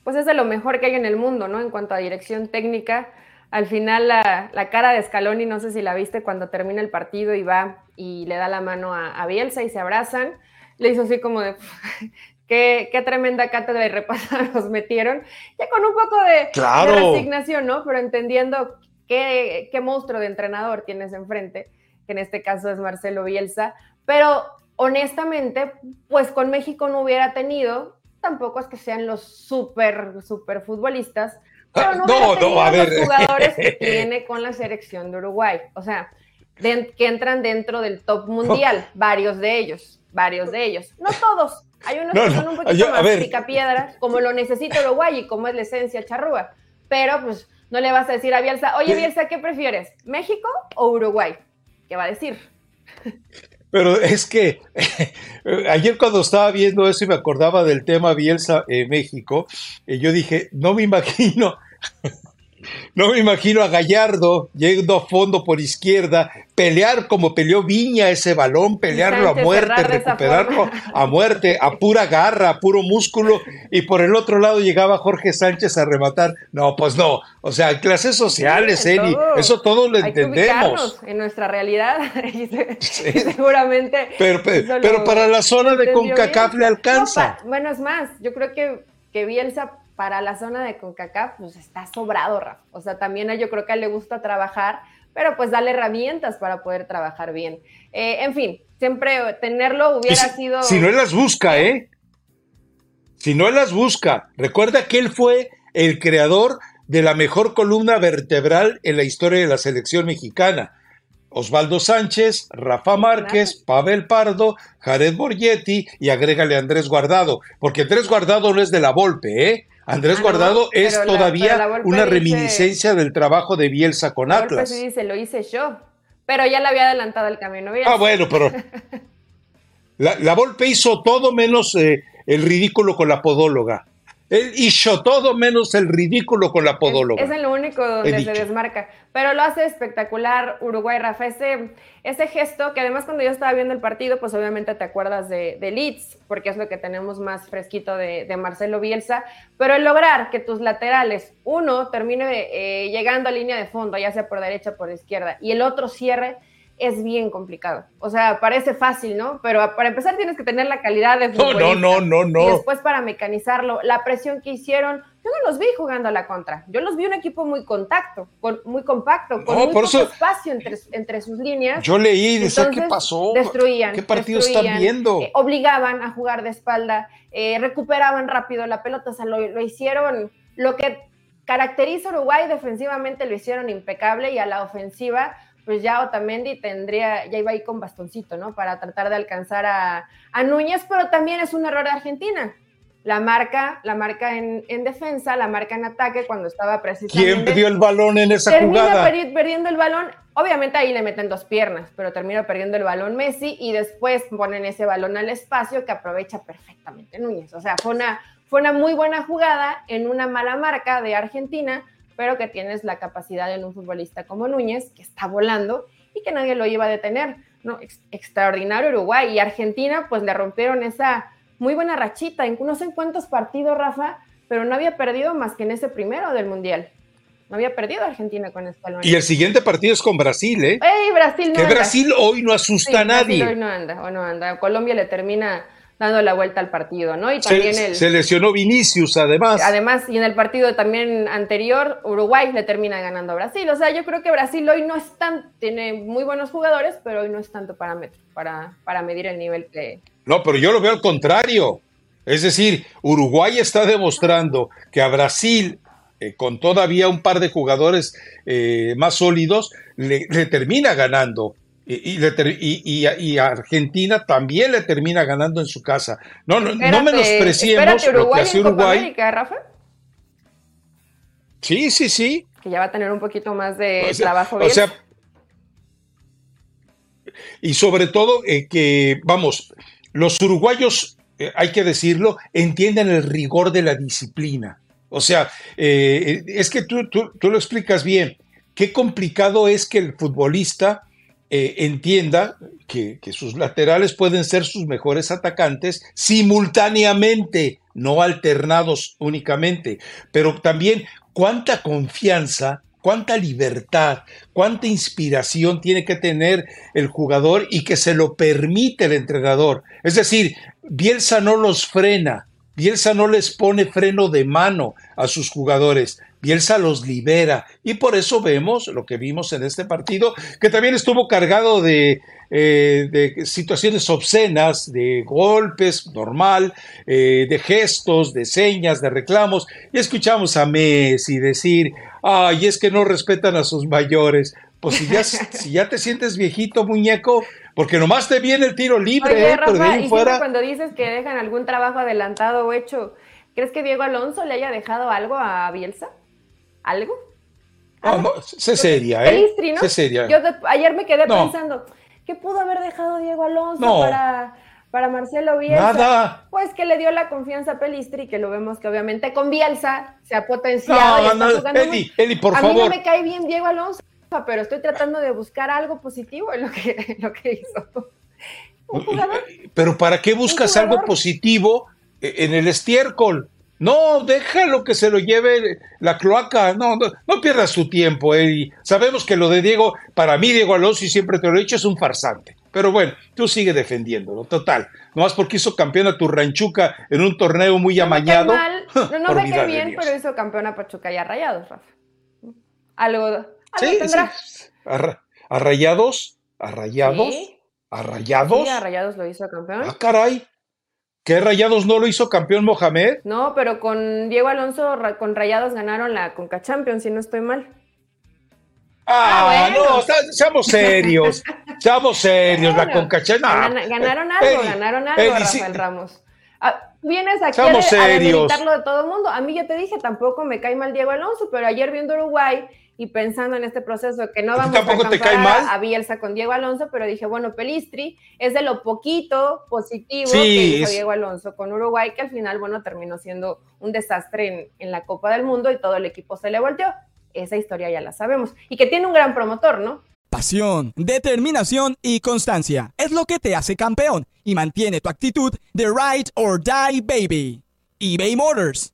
pues es de lo mejor que hay en el mundo, ¿no? En cuanto a dirección técnica. Al final la, cara de Scaloni, no sé si la viste cuando termina el partido y va y le da la mano a, Bielsa y se abrazan, le hizo así como de, [laughs] Qué, qué, tremenda cátedra y repasada [laughs] nos metieron, ya con un poco de, resignación, ¿no? Pero entendiendo qué, qué, monstruo de entrenador tienes enfrente, que en este caso es Marcelo Bielsa, pero honestamente, pues con México no hubiera tenido, tampoco es que sean los súper, súper futbolistas, pero no, [laughs] no, a ver. los jugadores que [laughs] tiene con la selección de Uruguay, o sea, que entran dentro del top [laughs] mundial, varios de ellos, varios de ellos, no todos, hay unos que son un poquito más picapiedra, como lo necesita Uruguay y como es la esencia charrúa. Pero pues no le vas a decir a Bielsa, oye Bielsa, ¿qué prefieres? ¿México o Uruguay? ¿Qué va a decir? Pero es que [laughs] ayer cuando estaba viendo eso y me acordaba del tema Bielsa en México, eh, yo dije, no me imagino no me imagino a Gallardo yendo a fondo por izquierda, pelear como peleó Viña ese balón, pelearlo a muerte, recuperarlo a muerte, a pura garra, a puro músculo, y por el otro lado llegaba Jorge Sánchez a rematar. No, pues no. O sea, clases sociales, Eri, eso todo lo entendemos. en nuestra realidad, [laughs] seguramente. Pero, pero, para la zona de CONCACAF le alcanza. bueno, es más, yo creo que, que Bielsa para la zona de CONCACAF, pues está sobrado, Rafa. O sea, también a yo creo que a él le gusta trabajar, pero pues darle herramientas para poder trabajar bien. Eh, en fin, siempre tenerlo hubiera sido... Si no él las busca, ¿eh? Si no él las busca. Recuerda que él fue el creador de la mejor columna vertebral en la historia de la selección mexicana. Osvaldo Sánchez, Rafa Márquez, Pavel Pardo, Jared Borgetti y agrégale Andrés Guardado, porque Andrés Guardado no es de la Volpe, ¿eh? Andrés ah, Guardado es todavía una reminiscencia del trabajo de Bielsa con la Atlas. Sí dice, lo hice yo, pero ya le había adelantado el camino. Ah, bueno, pero [laughs] la, la Volpe hizo todo menos eh, el ridículo con la podóloga. Él hizo todo menos el ridículo con la podóloga. Es, es lo único donde se desmarca. Pero lo hace espectacular Uruguay, Rafa. Ese, ese gesto, que además cuando yo estaba viendo el partido, pues obviamente te acuerdas de, de Leeds, porque es lo que tenemos más fresquito de, de Marcelo Bielsa. Pero el lograr que tus laterales, uno termine eh, llegando a línea de fondo, ya sea por derecha o por izquierda, y el otro cierre, es bien complicado. O sea, parece fácil, ¿no? Pero para empezar tienes que tener la calidad de fútbol. No, no, no, no, Y después para mecanizarlo, la presión que hicieron, yo no los vi jugando a la contra. Yo los vi un equipo muy contacto, con, muy compacto, con muy poco espacio entre, entre, sus líneas. Yo leí, decía, ¿qué pasó? Destruían. ¿Qué partido están viendo? Eh, obligaban a jugar de espalda, eh, recuperaban rápido la pelota, o sea, lo, lo hicieron, lo que caracteriza a Uruguay defensivamente lo hicieron impecable y a la ofensiva pues ya Otamendi tendría, ya iba ahí con bastoncito, ¿no? Para tratar de alcanzar a, Núñez, pero también es un error de Argentina. La marca, la marca en, defensa, la marca en ataque cuando estaba precisamente. ¿Quién perdió el balón en esa jugada? Termina perdiendo el balón. Obviamente ahí le meten dos piernas, pero termina perdiendo el balón Messi y después ponen ese balón al espacio que aprovecha perfectamente Núñez. O sea, fue una, fue una muy buena jugada en una mala marca de Argentina pero que tienes la capacidad en un futbolista como Núñez, que está volando y que nadie lo iba a detener. ¿no? extraordinario Uruguay y Argentina, pues le rompieron esa muy buena rachita. En no sé en cuántos partidos, Rafa, pero no había perdido más que en ese primero del Mundial. No había perdido Argentina con este Y el siguiente partido es con Brasil, ¿eh? ¡Ey, Brasil no que Brasil hoy no asusta a nadie. hoy no anda, hoy no anda. Colombia le termina dando la vuelta al partido, ¿no? Y también se, el, se lesionó Vinicius, además. Además, y en el partido también anterior, Uruguay le termina ganando a Brasil. O sea, yo creo que Brasil hoy no es tan, tiene muy buenos jugadores, pero hoy no es tanto parámetro para, para medir el nivel que... No, pero yo lo veo al contrario. Es decir, Uruguay está demostrando que a Brasil, eh, con todavía un par de jugadores eh, más sólidos, le, le termina ganando. Y, y, y, Argentina también le termina ganando en su casa. No, no, no menospreciemos lo que hace Uruguay. América, Rafa? Sí, sí, sí. Que ya va a tener un poquito más de trabajo. O sea, y sobre todo eh, que, vamos, los uruguayos, eh, hay que decirlo, entienden el rigor de la disciplina. O sea, eh, es que tú, tú, tú lo explicas bien. Qué complicado es que el futbolista eh, entienda que, sus laterales pueden ser sus mejores atacantes simultáneamente, no alternados únicamente, pero también cuánta confianza cuánta libertad, cuánta inspiración tiene que tener el jugador y que se lo permite el entrenador. Es decir, Bielsa no los frena, Bielsa no les pone freno de mano a sus jugadores. Bielsa los libera y por eso vemos lo que vimos en este partido, que también estuvo cargado de, eh, situaciones obscenas, de golpes, normal, eh, de gestos, de señas, de reclamos. Y escuchamos a Messi decir, ay, es que no respetan a sus mayores. Pues si ya, [laughs] si ya te sientes viejito, muñeco, porque nomás te viene el tiro libre, Oye, ¿eh? Rafa, y fuera... cuando dices que dejan algún trabajo adelantado o hecho, ¿crees que Diego Alonso le haya dejado algo a Bielsa? ¿Algo? Ah, sé seria, ¿eh? Pelistri, ¿no? seria. Yo ayer me quedé pensando, ¿qué pudo haber dejado Diego Alonso para, para Marcelo Bielsa? Nada. Pues que le dio la confianza a Pelistri, que lo vemos que obviamente con Bielsa se ha potenciado. No, no, Eli, Eli, por a favor. A mí no me cae bien Diego Alonso, pero estoy tratando de buscar algo positivo en lo que, lo que hizo. ¿Un jugador? Pero ¿para qué buscas algo positivo en el estiércol? No, déjalo que se lo lleve la cloaca. No, no, pierdas tu tiempo. Eh. Sabemos que lo de Diego, para mí, Diego Alonso, y siempre te lo he dicho, es un farsante. Pero bueno, tú sigue defendiéndolo, total. Nomás porque hizo campeón a tu ranchuca en un torneo muy amañado. [laughs] No, no me cae bien, pero hizo campeón a Pachuca y a Rayados, Rafa. Algo, sí, tendrá. Sí. ¿A, Rayados? ¿A Rayados? ¿A Rayados? Sí, a Rayados lo hizo campeón. Ah, caray. ¿Qué Rayados no lo hizo campeón Mohamed? No, pero con Diego Alonso, con Rayados ganaron la Conca Champions, si no estoy mal. Ah, ah no, seamos serios, [laughs] seamos serios, la Conca Champions. ganaron algo, ganaron algo, Rafael Ramos. Ah, vienes aquí a, a de todo el mundo. A mí ya te dije, tampoco me cae mal Diego Alonso, pero ayer viendo Uruguay y pensando en este proceso que no vamos a comparar a Bielsa con Diego Alonso, pero dije, bueno, Pelistri es de lo poquito positivo que hizo Diego Alonso con Uruguay, que al final, bueno, terminó siendo un desastre en, en, la Copa del Mundo y todo el equipo se le volteó. Esa historia ya la sabemos. Y que tiene un gran promotor, ¿no? Pasión, determinación y constancia es lo que te hace campeón y mantiene tu actitud de ride or die baby. eBay Motors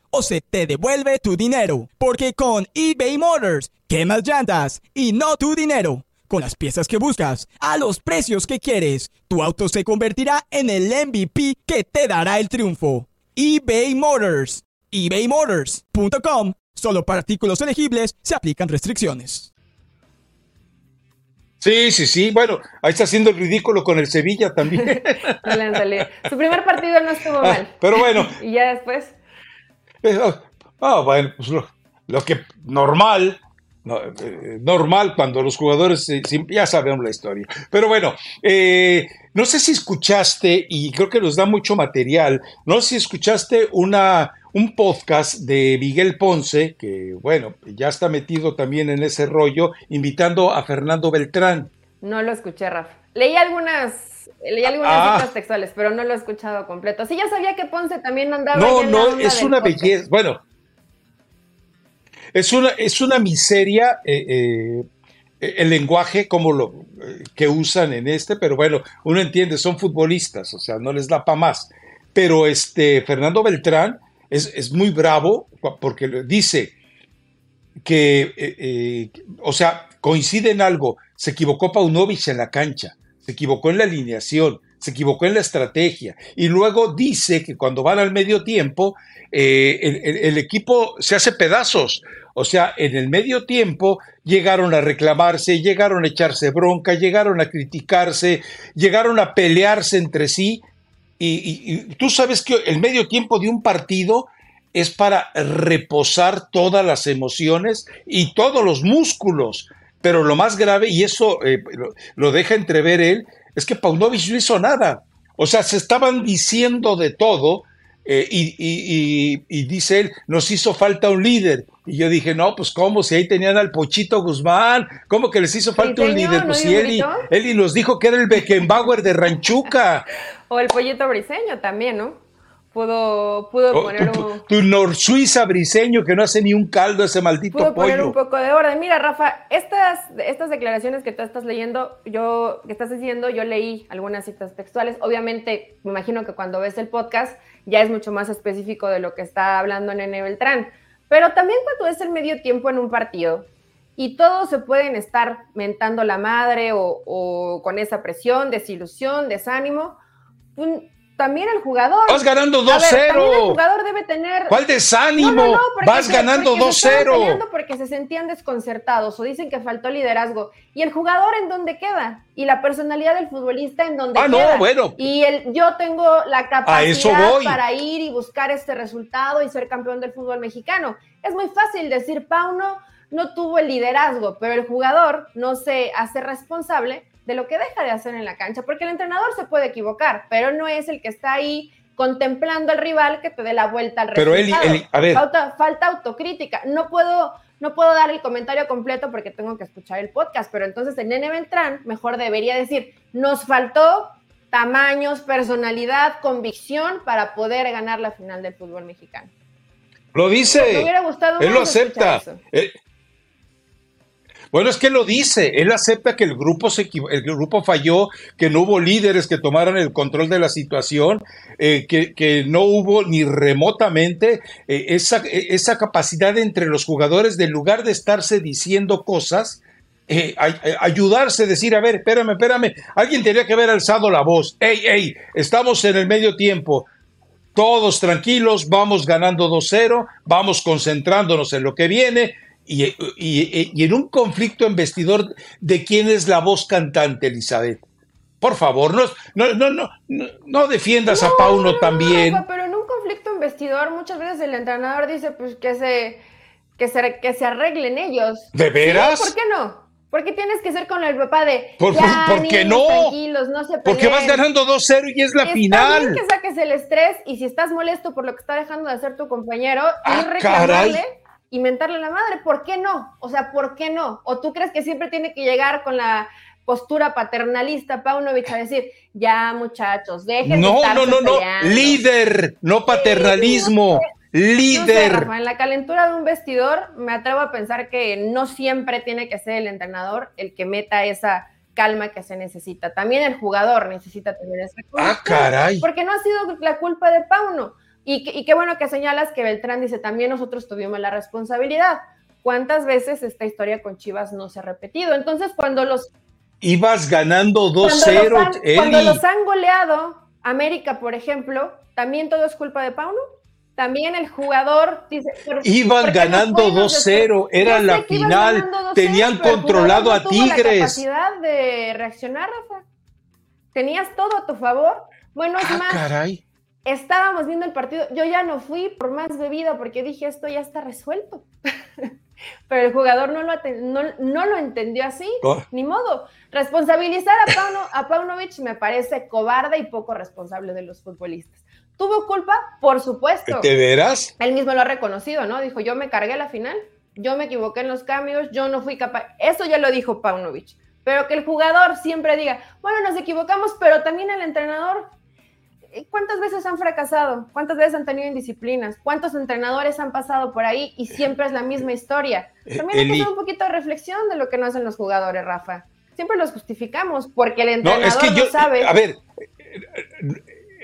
o se te devuelve tu dinero. Porque con eBay Motors, quemas llantas y no tu dinero. Con las piezas que buscas, a los precios que quieres, tu auto se convertirá en el MVP que te dará el triunfo. eBay Motors. ebaymotors.com. Solo para artículos elegibles se aplican restricciones. Sí, sí, sí. Bueno, ahí está haciendo el ridículo con el Sevilla también. [laughs] Su primer partido no estuvo ah, mal. Pero bueno. [laughs] y ya después. Ah, bueno, pues lo, que normal, eh, normal cuando los jugadores, ya sabemos la historia. Pero bueno, eh, no sé si escuchaste, y creo que nos da mucho material, no sé si escuchaste una, un podcast de Miguel Ponce, que bueno, ya está metido también en ese rollo, invitando a Fernando Beltrán. No lo escuché, Rafa. Leí algunas Leí algunas ah. citas textuales, pero no lo he escuchado completo. Sí, ya sabía que Ponce también andaba. No, no, es una belleza. Bueno, es una, es una miseria eh, eh, el lenguaje como lo eh, que usan en este, pero bueno, uno entiende, son futbolistas, o sea, no les da para más. Pero este Fernando Beltrán es, es muy bravo porque dice que, o sea, coincide en algo, se equivocó Paunovic en la cancha se equivocó en la alineación, se equivocó en la estrategia. Y luego dice que cuando van al medio tiempo, eh, el, equipo se hace pedazos. O sea, en el medio tiempo llegaron a reclamarse, llegaron a echarse bronca, llegaron a criticarse, llegaron a pelearse entre sí. y tú sabes que el medio tiempo de un partido es para reposar todas las emociones y todos los músculos. Pero lo más grave, y eso eh, lo, deja entrever él, es que Paunovic no hizo nada. O sea, se estaban diciendo de todo, eh, y, dice él, nos hizo falta un líder. Y yo dije, no, pues cómo, si ahí tenían al Pochito Guzmán, ¿cómo que les hizo falta un líder? Pues si Eli, Eli nos dijo que era el Beckenbauer de Ranchuca. [laughs] o el Pollito Briseño también, ¿no? Pudo, pudo oh, poner un... Tu norsuiza briseño que no hace ni un caldo ese maldito pudo pollo. poner un poco de orden. Mira, Rafa, estas, estas declaraciones que tú estás leyendo, yo, que estás diciendo, yo leí algunas citas textuales. Obviamente, me imagino que cuando ves el podcast ya es mucho más específico de lo que está hablando Nene Beltrán. Pero también cuando es el medio tiempo en un partido y todos se pueden estar mentando la madre o, o con esa presión, desilusión, desánimo, también el jugador. Vas ganando 2-0. El jugador debe tener. ¿Cuál desánimo? Vas ganando 2-0. Porque se sentían desconcertados o dicen que faltó liderazgo. ¿Y el jugador en dónde queda? Y la personalidad del futbolista en dónde ah, queda. no, bueno. Y el, yo tengo la capacidad para ir y buscar este resultado y ser campeón del fútbol mexicano. Es muy fácil decir, Pauno no tuvo el liderazgo, pero el jugador no se hace responsable de lo que deja de hacer en la cancha, porque el entrenador se puede equivocar, pero no es el que está ahí contemplando al rival que te dé la vuelta al pero resultado. Pero a ver. Falta, autocrítica. No puedo, no puedo dar el comentario completo porque tengo que escuchar el podcast, pero entonces el Nene Beltrán mejor debería decir, nos faltó tamaños, personalidad, convicción para poder ganar la final del fútbol mexicano. Lo dice. Me hubiera gustado Él lo acepta. Bueno, es que lo dice, él acepta que el grupo, se, el grupo falló, que no hubo líderes que tomaran el control de la situación, eh, que, no hubo ni remotamente eh, esa, esa, capacidad entre los jugadores de lugar de estarse diciendo cosas, eh, ayudarse, decir, a ver, espérame, espérame, alguien tenía que haber alzado la voz, hey, hey, estamos en el medio tiempo, todos tranquilos, vamos ganando 2-0, vamos concentrándonos en lo que viene, y, en un conflicto en vestidor de quién es la voz cantante, Elizabeth. Por favor, no, no, no, no, no defiendas a Pauno también. pero en un conflicto en vestidor muchas veces el entrenador dice pues que se, que se, que se arreglen ellos. ¿De veras? ¿Por qué no? Porque tienes que ser con el papá de. ¿Por, qué no? Tranquilos, no se Porque vas ganando 2-0 y es la final. Bien que saques el estrés y si estás molesto por lo que está dejando de hacer tu compañero, ah, reclamarle inventarle a la madre, ¿por qué no? O sea, ¿por qué no? ¿O tú crees que siempre tiene que llegar con la postura paternalista Paunovic a decir, ya muchachos, dejen no, de estar No, no, no, líder, no paternalismo. líder. en la calentura de un vestidor me atrevo a pensar que no siempre tiene que ser el entrenador el que meta esa calma que se necesita. También el jugador necesita tener esa calma. Ah, caray. Porque no ha sido la culpa de Pauno. Y, qué bueno que señalas que Beltrán dice, también nosotros tuvimos la responsabilidad. ¿Cuántas veces esta historia con Chivas no se ha repetido? Entonces, cuando los... Ibas ganando 2-0, Cuando los han goleado, América, por ejemplo, ¿también todo es culpa de Pauno? También el jugador dice... Iban ganando 2-0, era la final, tenían controlado a Tigres. La capacidad de reaccionar, Rafa. Tenías todo a tu favor. Bueno, es ah, más, caray estábamos viendo el partido, yo ya no fui por más bebida porque dije, esto ya está resuelto. [laughs] Pero el jugador no lo, no, lo entendió así, oh. ni modo. Responsabilizar a, Pauno, a Paunovic me parece cobarde y poco responsable de los futbolistas. ¿Tuvo culpa? Por supuesto. ¿Te verás? Él mismo lo ha reconocido, ¿no? Dijo, yo me cargué la final, yo me equivoqué en los cambios, yo no fui capaz. Eso ya lo dijo Paunovic. Pero que el jugador siempre diga, bueno, nos equivocamos, pero también el entrenador ¿cuántas veces han fracasado? ¿Cuántas veces han tenido indisciplinas? ¿Cuántos entrenadores han pasado por ahí y siempre es la misma historia? Eh, También hay que hacer un poquito de reflexión de lo que no hacen los jugadores, Rafa. Siempre los justificamos porque el entrenador no, es que yo, sabe. A ver,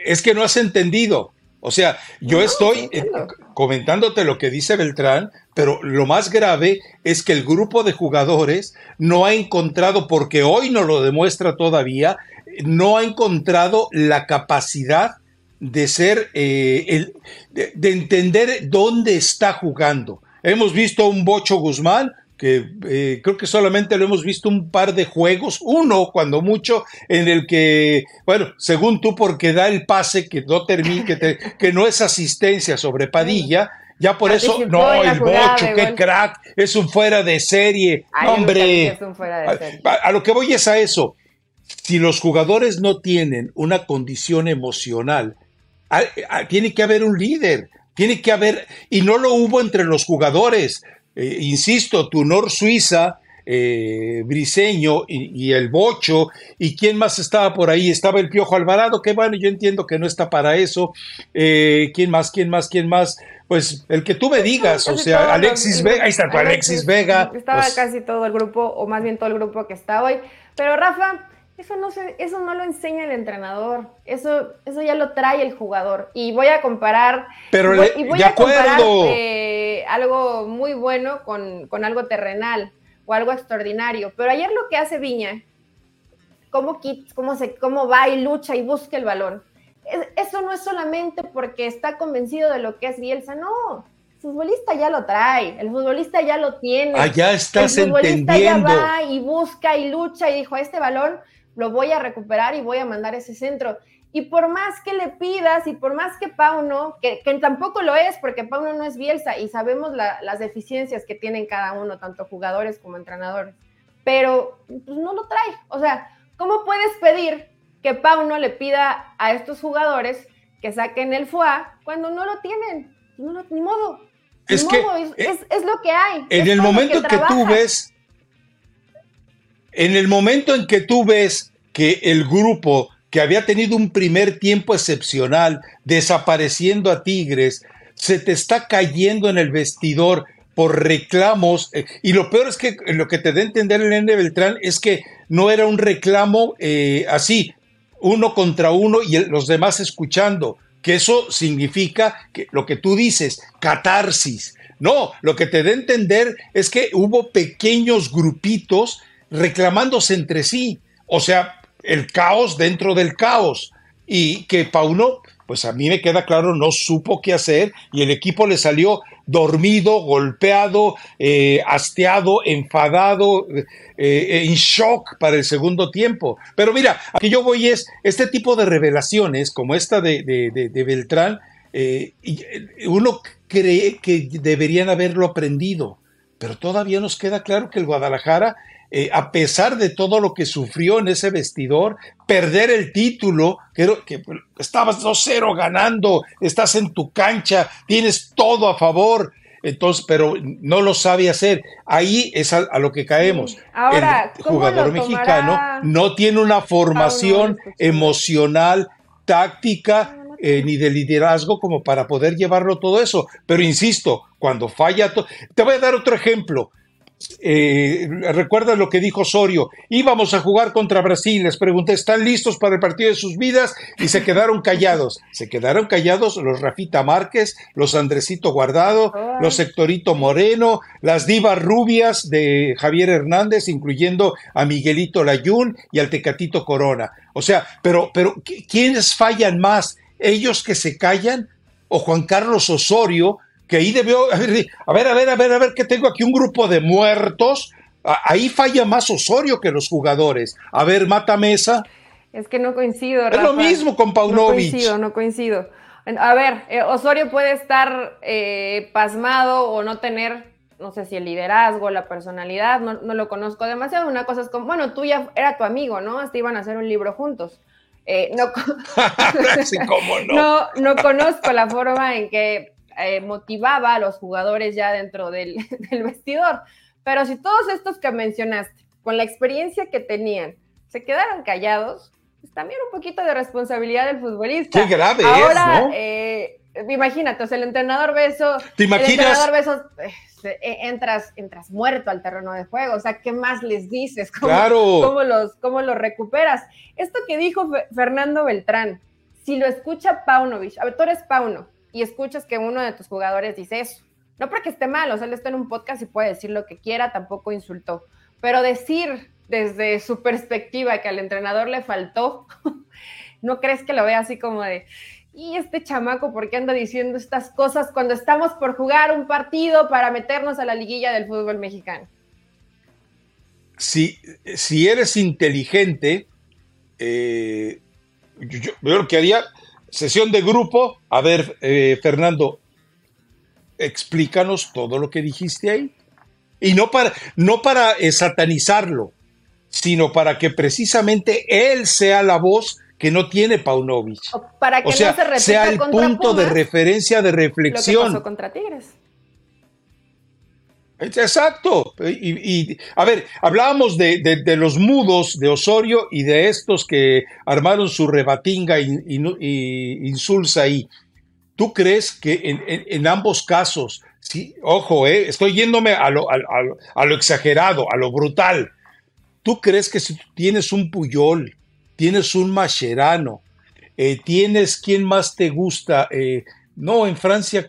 es que no has entendido. O sea, yo estoy eh, comentándote lo que dice Beltrán, pero lo más grave es que el grupo de jugadores no ha encontrado, porque hoy no lo demuestra todavía, no ha encontrado la capacidad de ser, eh, el, de, entender dónde está jugando. Hemos visto a un Bocho Guzmán, que eh, creo que solamente lo hemos visto un par de juegos, uno cuando mucho, en el que, bueno, según tú, porque da el pase que no termina, que, que no es asistencia sobre Padilla, ya por eso, no, el Bocho, qué crack, es un fuera de serie, hombre. a, lo que voy es a eso si los jugadores no tienen una condición emocional tiene que haber un líder, tiene que haber, y no lo hubo entre los jugadores. Eh, insisto, Tunor Suiza, eh, Briseño y, el Bocho, y quién más estaba por ahí, estaba el Piojo Alvarado, que bueno, yo entiendo que no está para eso. Eh, ¿Quién más, quién más, quién más? Pues el que tú me digas, o sea, Alexis Vega, ahí está tu Alexis, Vega. Estaba pues casi todo el grupo, o más bien todo el grupo que está hoy. Pero Rafa, eso no, se, eso no lo enseña el entrenador, eso, eso ya lo trae el jugador. Y voy a comparar, Pero y voy a comparar eh, algo muy bueno con, algo terrenal o algo extraordinario. Pero ayer lo que hace Viña, cómo, cómo, se, cómo va y lucha y busca el balón, eso no es solamente porque está convencido de lo que es Bielsa, no. El futbolista ya lo trae, el futbolista ya lo tiene. Allá estás el futbolista ya va y busca y lucha y dijo, este balón lo voy a recuperar y voy a mandar ese centro. Y por más que le pidas y por más que Pauno, que, que tampoco lo es, porque Pauno no es Bielsa y sabemos las deficiencias que tienen cada uno, tanto jugadores como entrenadores, pero pues, no lo trae. O sea, ¿cómo puedes pedir que Pauno le pida a estos jugadores que saquen el FUA cuando no lo tienen? No ni modo. Es, que, es, es, lo que hay. En el momento que, que tú ves en el momento en que tú ves que el grupo que había tenido un primer tiempo excepcional, desapareciendo a Tigres, se te está cayendo en el vestidor por reclamos, eh, y lo peor es que lo que te da a entender el N. Beltrán es que no era un reclamo eh, así, uno contra uno y los demás escuchando, que eso significa que lo que tú dices, catarsis. No, lo que te da a entender es que hubo pequeños grupitos reclamándose entre sí. O sea, el caos dentro del caos. Y que Pauno, pues a mí me queda claro, no supo qué hacer y el equipo le salió dormido, golpeado, eh, hasteado, enfadado, eh, en shock para el segundo tiempo. Pero mira, a que yo voy es este tipo de revelaciones, como esta de, Beltrán, eh, uno cree que deberían haberlo aprendido, pero todavía nos queda claro que el Guadalajara eh, a pesar de todo lo que sufrió en ese vestidor, perder el título, que, que estabas 2-0 ganando, estás en tu cancha, tienes todo a favor, entonces, pero no lo sabe hacer. Ahí es a, lo que caemos. Ahora, el jugador mexicano no tiene una formación emocional, táctica, eh, ni de liderazgo como para poder llevarlo todo eso. Pero insisto, cuando falla, te voy a dar otro ejemplo eh, recuerda lo que dijo Osorio, íbamos a jugar contra Brasil, les pregunté, ¿están listos para el partido de sus vidas? Y se quedaron callados, se quedaron callados los Rafita Márquez, los Andresito Guardado, los Sectorito Moreno, las divas rubias de Javier Hernández, incluyendo a Miguelito Layún y al Tecatito Corona. O sea, pero, pero ¿quiénes fallan más? ¿Ellos que se callan? ¿O Juan Carlos Osorio, que ahí debió, a ver, a ver, a ver, a ver, a ver, que tengo aquí un grupo de muertos. Ahí falla más Osorio que los jugadores. A ver, Mata Mesa. Es que no coincido. Es lo mismo con Paunovic. No coincido, no coincido. A ver, eh, Osorio puede estar eh, pasmado o no tener, no sé si el liderazgo, la personalidad, no, no, lo conozco demasiado. Una cosa es como, bueno, tú ya era tu amigo, ¿no? Hasta iban a hacer un libro juntos. Eh, no, [laughs] no. [laughs] no, no conozco la forma en que eh, motivaba a los jugadores ya dentro [laughs] del, vestidor. Pero si todos estos que mencionaste, con la experiencia que tenían, se quedaron callados, pues también un poquito de responsabilidad del futbolista. Qué grave Ahora, es, ¿no? Eh, imagínate, o sea, el entrenador ve eso, ¿Te imaginas? El entrenador ve entras, entras muerto al terreno de juego, o sea, ¿qué más les dices? [laughs] ¿Cómo, claro. ¿cómo los, ¿Cómo los recuperas? Esto que dijo Fernando Beltrán, si lo escucha Paunovic, a ver, tú eres Pauno, y escuchas que uno de tus jugadores dice eso. No porque esté mal, o sea, él está en un podcast y puede decir lo que quiera, tampoco insultó. Pero decir desde su perspectiva que al entrenador le faltó, [laughs] ¿no crees que lo vea así como de, y este chamaco, ¿por qué anda diciendo estas cosas cuando estamos por jugar un partido para meternos a la liguilla del fútbol mexicano? Si, si eres inteligente, eh, yo, yo, lo que haría, sesión de grupo. A ver, eh, Fernando, explícanos todo lo que dijiste ahí. Y no para, no para eh, satanizarlo, sino para que precisamente él sea la voz que no tiene Paunovic. O para que o sea, no se sea el punto de referencia de Lo que reflexión. pasó contra Tigres. Exacto. Y, a ver, hablábamos de, de- los mudos de Osorio y de estos que armaron su rebatinga y, y- insulsa ahí. ¿Tú crees que en, ambos casos, sí, ojo, eh, estoy yéndome a lo, exagerado, a lo brutal? ¿Tú crees que si tienes un Puyol, tienes un Mascherano, eh, tienes quién más te gusta? Eh, no, en Francia,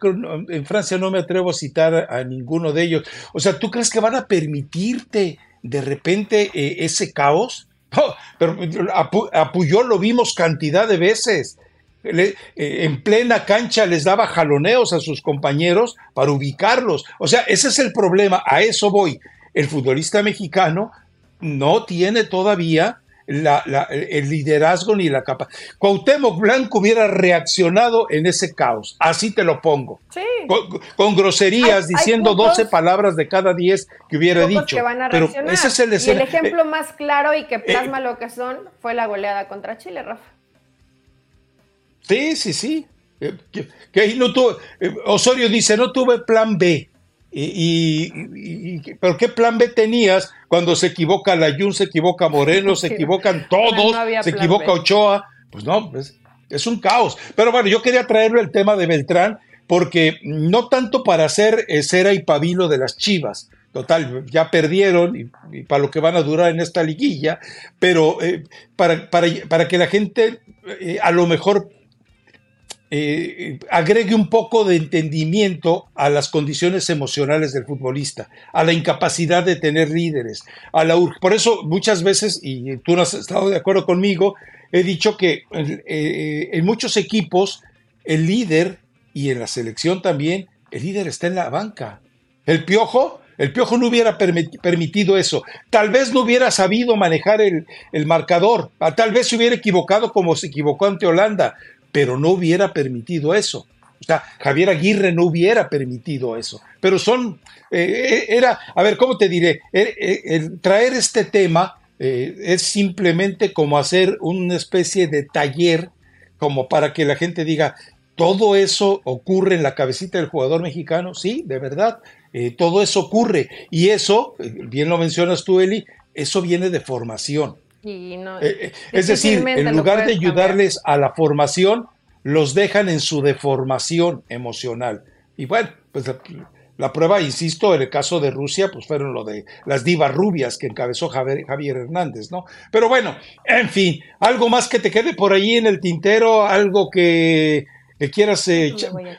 en Francia no me atrevo a citar a, ninguno de ellos. O sea, ¿tú crees que van a permitirte de repente eh, ese caos? [laughs] Pero a, Pu- a Puyol lo vimos cantidad de veces. Eh, en plena cancha les daba jaloneos a sus compañeros para ubicarlos. O sea, ese es el problema, a eso voy. El futbolista mexicano no tiene todavía la- la- el liderazgo ni la capacidad. Cuauhtémoc Blanco hubiera reaccionado en ese caos, así te lo pongo. Sí. Con, con groserías, Hay- hay diciendo pocos- 12 palabras de cada 10 que hubiera dicho. que van a Pero ese es el y el ejemplo más claro y que eh, plasma lo que son fue la goleada contra Chile, Rafa. Sí, sí, sí. Eh, Que, que ahí no tuve, eh, Osorio dice, no tuve plan B. Y, y- y- y- ¿Pero qué plan B tenías cuando se equivoca Layún, se equivoca Moreno, se [laughs] equivocan todos, No había se equivoca B. Ochoa? Pues no, pues, es un caos. Pero bueno, yo quería traerle el tema de Beltrán porque no tanto para hacer eh, cera y pabilo de las chivas. Total, ya perdieron y, y para lo que van a durar en esta liguilla, pero eh, para, para, para que la gente eh, a lo mejor eh, agregue un poco de entendimiento a las condiciones emocionales del futbolista, a la incapacidad de tener líderes, a la por eso muchas veces, y tú no has estado de acuerdo conmigo, he dicho que eh, en muchos equipos el líder, y en la selección también, el líder está en la banca. El piojo, el piojo no hubiera permit- permitido eso. Tal vez no hubiera sabido manejar el, el marcador. Ah, Tal vez se hubiera equivocado como se equivocó ante Holanda, pero no hubiera permitido eso. O sea, Javier Aguirre no hubiera permitido eso. Pero son, eh, era, a ver, ¿cómo te diré? Eh, eh, traer este tema eh, es simplemente como hacer una especie de taller, como para que la gente diga, todo eso ocurre en la cabecita del jugador mexicano, sí, de verdad, eh, todo eso ocurre. Y eso, eh, bien lo mencionas tú, Eli, eso viene de formación. No, Eh, eh, es decir, en lugar de cambiar. ayudarles a la formación, los dejan en su deformación emocional. Y bueno, pues la, la prueba, insisto, en el caso de Rusia, pues fueron lo de las divas rubias que encabezó Javier, Javier Hernández, ¿no? Pero bueno, en fin, algo más que te quede por ahí en el tintero, algo que, que quieras, eh,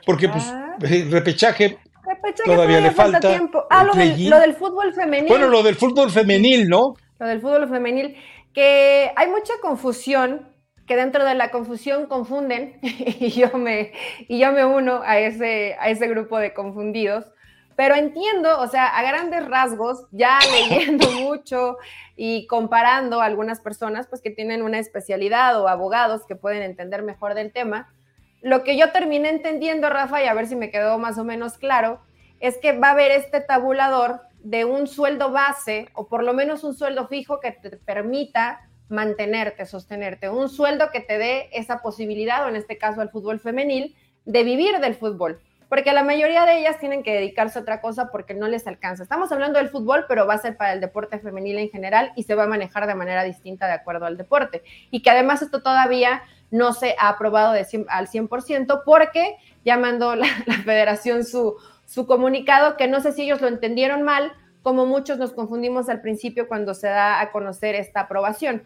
porque pues eh, repechaje, Repechaje todavía le falta tiempo. Ah, lo del, lo del fútbol femenil. bueno, lo del fútbol femenil, ¿no? lo del fútbol femenil, que hay mucha confusión, que dentro de la confusión confunden, [laughs] y yo me, y yo me uno a ese, a ese grupo de confundidos, pero entiendo, o sea, a grandes rasgos, ya [laughs] leyendo mucho y comparando a algunas personas, pues que tienen una especialidad o abogados que pueden entender mejor del tema, lo que yo terminé entendiendo, Rafa, y a ver si me quedó más o menos claro, es que va a haber este tabulador de un sueldo base o por lo menos un sueldo fijo que te permita mantenerte, sostenerte, un sueldo que te dé esa posibilidad, o en este caso el fútbol femenil, de vivir del fútbol, porque la mayoría de ellas tienen que dedicarse a otra cosa porque no les alcanza. Estamos hablando del fútbol, pero va a ser para el deporte femenil en general y se va a manejar de manera distinta de acuerdo al deporte. Y que además esto todavía no se ha aprobado de 100 al 100% porque ya mandó la federación su, su comunicado, que no sé si ellos lo entendieron mal, como muchos nos confundimos al principio cuando se da a conocer esta aprobación.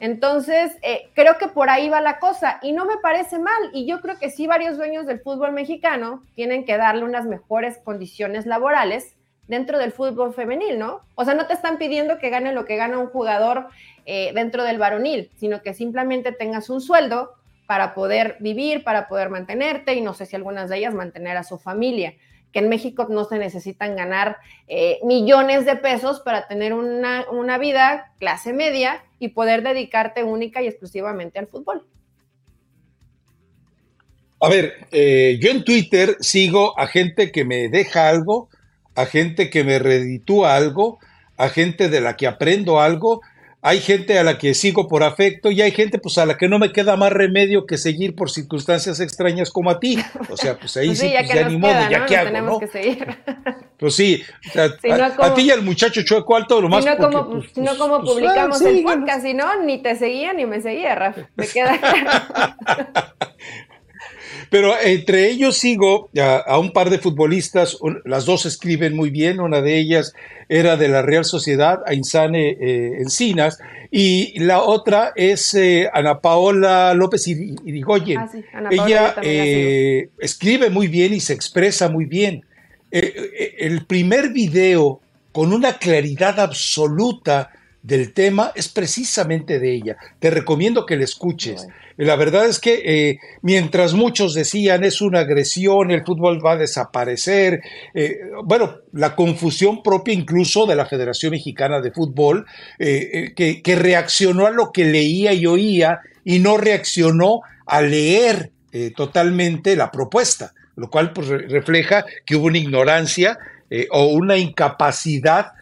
Entonces, eh, creo que por ahí va la cosa y no me parece mal. Y yo creo que sí varios dueños del fútbol mexicano tienen que darle unas mejores condiciones laborales dentro del fútbol femenil, ¿no? O sea, no te están pidiendo que gane lo que gana un jugador eh, dentro del varonil, sino que simplemente tengas un sueldo para poder vivir, para poder mantenerte y no sé si algunas de ellas mantener a su familia que en México no se necesitan ganar eh, millones de pesos para tener una, una, vida clase media y poder dedicarte única y exclusivamente al fútbol. A ver, eh, yo en Twitter sigo a gente que me deja algo, a gente que me reditúa algo, a gente de la que aprendo algo, hay gente a la que sigo por afecto y hay gente pues a la que no me queda más remedio que seguir por circunstancias extrañas como a ti. O sea, pues ahí [laughs] pues sí, ya, pues, ya ni modo, ya que hago, ¿no? Que seguir. [laughs] Pues sí, [laughs] a, ti y al muchacho chueco alto lo más Si no como, pues, no como ah, publicamos el podcast, si no, ni te seguía ni me seguía, Rafa. Me queda claro. Pero entre ellos sigo a, un par de futbolistas, las dos escriben muy bien, una de ellas era de la Real Sociedad, Ainsane eh, Encinas, y la otra es eh, Ana Paola López Irigoyen. Ah, Ella eh, escribe muy bien y se expresa muy bien. el primer video con una claridad absoluta del tema es precisamente de ella. Te recomiendo que la escuches. La verdad es que eh, mientras muchos decían es una agresión, el fútbol va a desaparecer, eh, bueno, la confusión propia incluso de la Federación Mexicana de Fútbol, eh, que, reaccionó a lo que leía y oía y no reaccionó a leer totalmente la propuesta, lo cual pues, refleja que hubo una ignorancia o una incapacidad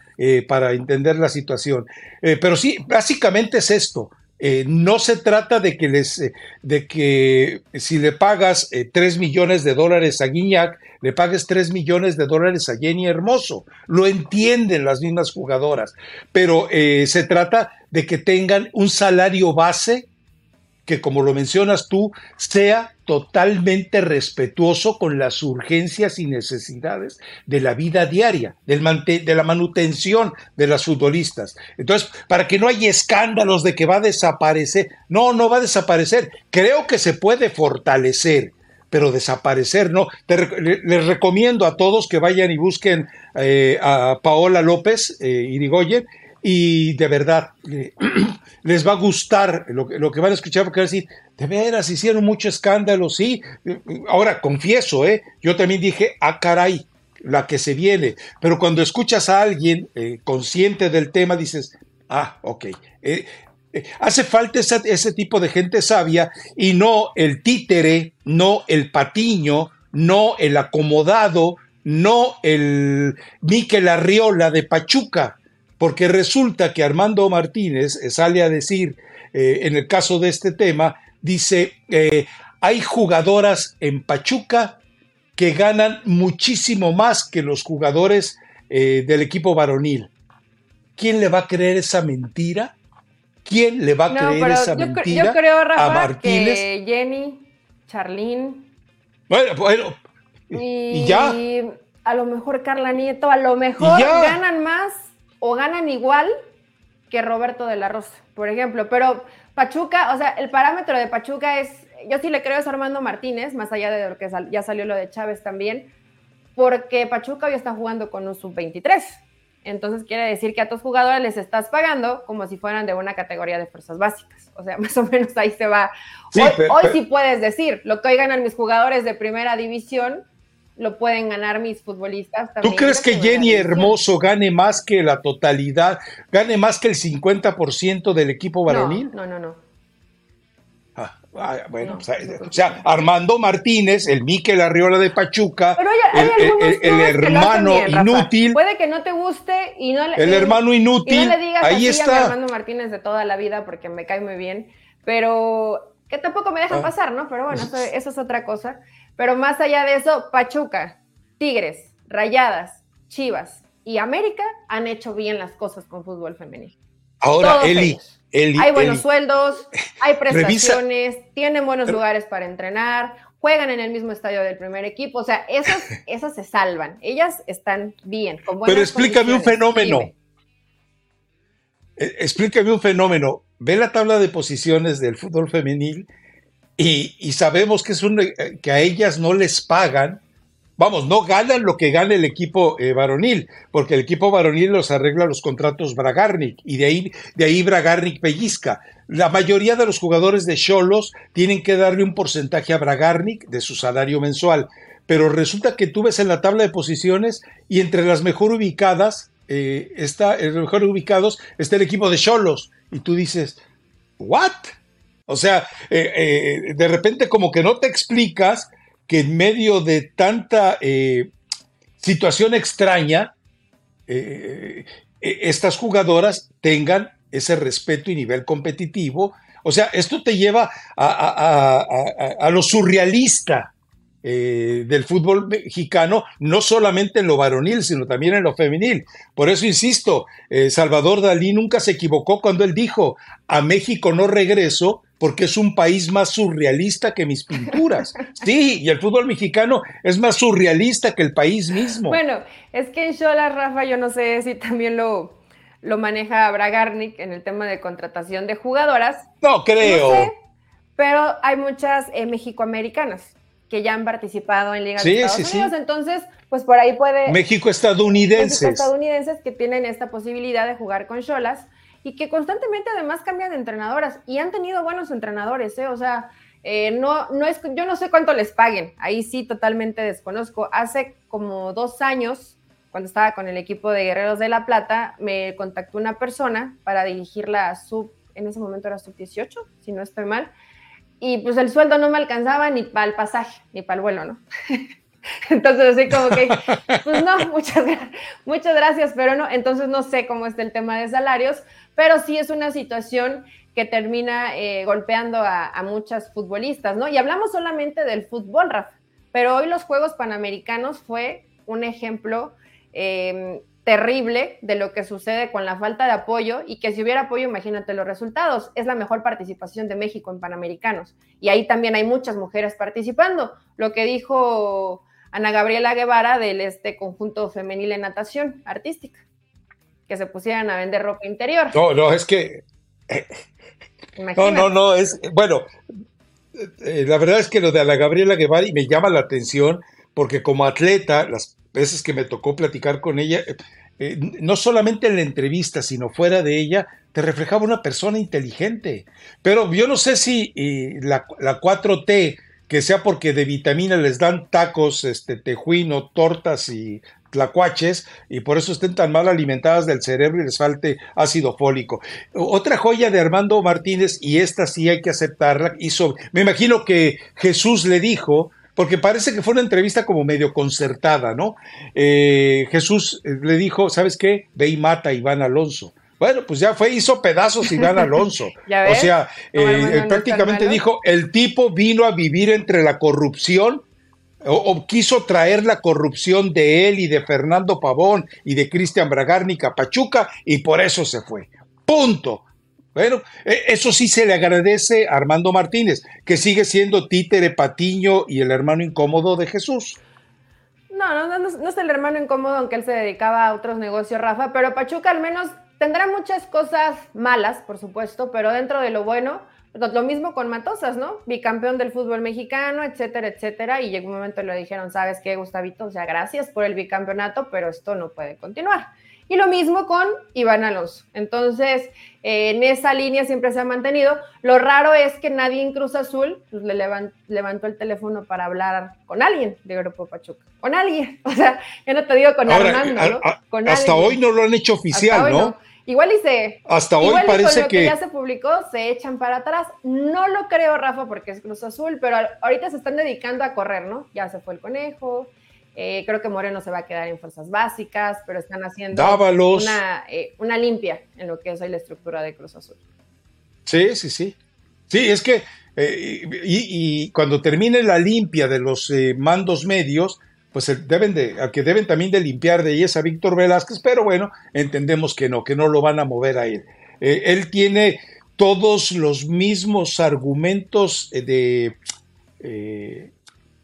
para entender la situación. pero sí, básicamente es esto. Eh, no se trata de que les eh, de que si le pagas eh, tres 3 millones de dólares a Guiñac, le pagues 3 millones de dólares a Jenny Hermoso. Lo entienden las mismas jugadoras, pero se trata de que tengan un salario base que, como lo mencionas tú, sea totalmente respetuoso con las urgencias y necesidades de la vida diaria, del de la manutención de las futbolistas. Entonces, para que no haya escándalos de que va a desaparecer, no, no va a desaparecer, creo que se puede fortalecer, pero desaparecer no. les recomiendo a todos que vayan y busquen eh, a Paola López eh, Irigoyen y de verdad [clears throat] les va a gustar lo, lo, que van a escuchar porque van a decir, de veras, hicieron mucho escándalo, sí. Ahora, confieso, ¿eh? yo también dije, ah, caray, la que se viene. Pero cuando escuchas a alguien eh, consciente del tema, dices, ah, ok. Eh, eh, hace falta ese tipo de gente sabia y no el títere, no el patiño, no el acomodado, no el Miquel Arriola de Pachuca porque resulta que Armando Martínez sale a decir, eh, en el caso de este tema, dice, eh, hay jugadoras en Pachuca que ganan muchísimo más que los jugadores eh, del equipo varonil. ¿Quién le va a creer esa mentira? ¿Quién le va a creer esa mentira? Yo creo, Rafa, a Martínez? que Jenny, Charlene. Bueno, bueno. Y, ya. A lo mejor Carla Nieto, a lo mejor ganan más o ganan igual que Roberto de la Rosa, por ejemplo. Pero Pachuca, o sea, el parámetro de Pachuca es, yo sí le creo a Armando Martínez, más allá de lo que ya salió lo de Chávez también, porque Pachuca hoy está jugando con un sub-23. Entonces quiere decir que a tus jugadores les estás pagando como si fueran de una categoría de fuerzas básicas. O sea, [laughs] más o menos ahí se va. hoy sí puedes decir, lo que hoy ganan mis jugadores de primera división, lo pueden ganar mis futbolistas también. ¿Tú crees que Jenny Hermoso gane más que la totalidad, gane más que el 50% del equipo varonil? No, no, no. Ah, ah, bueno, o, sea, Armando Martínez, el Miquel Arriola de Pachuca, el, hermano inútil. Puede que no te guste y no le, el hermano inútil. Y no le digas ahí está. a Armando Martínez de toda la vida porque me cae muy bien, pero que tampoco me dejan ah. pasar, ¿no? Pero bueno, eso es otra cosa. Pero más allá de eso, Pachuca, Tigres, Rayadas, Chivas y América han hecho bien las cosas con fútbol femenil. Ahora, Eli, Hay buenos sueldos, hay [laughs] prestaciones, tienen buenos lugares para entrenar, juegan en el mismo estadio del primer equipo. O sea, esas, [laughs] esas se salvan. Ellas están bien. Pero explícame un fenómeno. Eh, explícame un fenómeno. Ve la tabla de posiciones del fútbol femenil y, sabemos que, es un, eh, que a ellas no les pagan, vamos, no ganan lo que gana el equipo eh, varonil, porque el equipo varonil los arregla los contratos Bragarnik y de ahí, de ahí Bragarnik pellizca. La mayoría de los jugadores de Cholos tienen que darle un porcentaje a Bragarnik de su salario mensual, pero resulta que tú ves en la tabla de posiciones y entre las mejor ubicadas, eh, está, los mejor ubicados está el equipo de Cholos y tú dices, ¿what? O sea, eh, eh, de repente como que no te explicas que en medio de tanta eh, situación extraña, estas jugadoras tengan ese respeto y nivel competitivo. O sea, esto te lleva a, lo surrealista, del fútbol mexicano, no solamente en lo varonil, sino también en lo femenil. Por eso insisto, Salvador Dalí nunca se equivocó cuando él dijo, a México no regreso porque es un país más surrealista que mis pinturas. [laughs] Sí, y el fútbol mexicano es más surrealista que el país mismo. Bueno, es que en Shola, Rafa, yo no sé si también lo, lo maneja Bragarnik en el tema de contratación de jugadoras. No creo. pero hay muchas eh, mexicoamericanas que ya han participado en Liga de Estados Unidos. Entonces, pues por ahí puede. México estadounidenses. México estadounidenses que tienen esta posibilidad de jugar con Cholas y que constantemente además cambian de entrenadoras y han tenido buenos entrenadores, ¿eh? O sea, eh, no, no es, yo no sé cuánto les paguen, ahí sí totalmente desconozco. Hace como dos años, cuando estaba con el equipo de Guerreros de la Plata, me contactó una persona para dirigir la sub, en ese momento era sub 18, si no estoy mal, y pues el sueldo no me alcanzaba ni para el pasaje, ni para el vuelo, ¿no? [laughs] Entonces, así como que, pues no, [laughs] muchas, muchas gracias, pero no, entonces no sé cómo está el tema de salarios, pero sí es una situación que termina eh, golpeando a, muchas futbolistas, ¿no? Y hablamos solamente del fútbol, Rafa, pero hoy los Juegos Panamericanos fue un ejemplo eh, terrible de lo que sucede con la falta de apoyo y que si hubiera apoyo, imagínate los resultados. Es la mejor participación de México en Panamericanos y ahí también hay muchas mujeres participando. Lo que dijo Ana Gabriela Guevara del este conjunto femenil en natación artística, que se pusieran a vender ropa interior. No, no, es que... No, no, no, es... Bueno, eh, la verdad es que lo de Ana Gabriela Guevara me llama la atención porque como atleta, las veces que me tocó platicar con ella, eh, no solamente en la entrevista, sino fuera de ella, te reflejaba una persona inteligente. Pero yo no sé si la, 4T, que sea porque de vitamina les dan tacos, este, tejuino, tortas y tlacuaches, y por eso estén tan mal alimentadas del cerebro y les falte ácido fólico. Otra joya de Armando Martínez, y esta sí hay que aceptarla, hizo, me imagino que Jesús le dijo, porque parece que fue una entrevista como medio concertada, ¿no? Eh, Jesús eh, le dijo, ¿sabes qué? Ve y mata a Iván Alonso. Bueno, pues ya fue, hizo pedazos Iván Alonso. o sea, eh, prácticamente dijo, el tipo vino a vivir entre la corrupción o, quiso traer la corrupción de él y de Fernando Pavón y de Cristian Bragarnica Pachuca y por eso se fue. Punto. Bueno, e, eso sí se le agradece a Armando Martínez, que sigue siendo títere Patiño y el hermano incómodo de Jesús. No, no, no, no es el hermano incómodo, aunque él se dedicaba a otros negocios, Rafa, pero Pachuca al menos tendrá muchas cosas malas, por supuesto, pero dentro de lo bueno, lo mismo con Matosas, ¿no? Bicampeón del fútbol mexicano, etcétera, etcétera. Y llegó un momento y le dijeron, ¿sabes qué, Gustavito? O sea, gracias por el bicampeonato, pero esto no puede continuar. Y lo mismo con Iván Alonso. Entonces, eh, en esa línea siempre se ha mantenido. Lo raro es que nadie en Cruz Azul pues, le levantó el teléfono para hablar con alguien de Grupo Pachuca. Con alguien. [laughs] O sea, ya no te digo con Armando, ¿no? hasta hoy no lo han hecho oficial, ¿no? Igual y se. Hasta hoy parece que... ya se publicó, se echan para atrás. No lo creo, Rafa, porque es Cruz Azul, pero ahorita se están dedicando a correr, ¿no? Ya se fue el conejo, eh, creo que Moreno se va a quedar en fuerzas básicas, pero están haciendo una, eh, una, limpia en lo que es hoy la estructura de Cruz Azul. Sí, sí, sí. Sí, es que eh, y, cuando termine la limpia de los mandos medios, pues deben de, que deben también de limpiar de es a Víctor Velázquez, pero bueno, entendemos que no, que no lo van a mover a él. él tiene todos los mismos argumentos de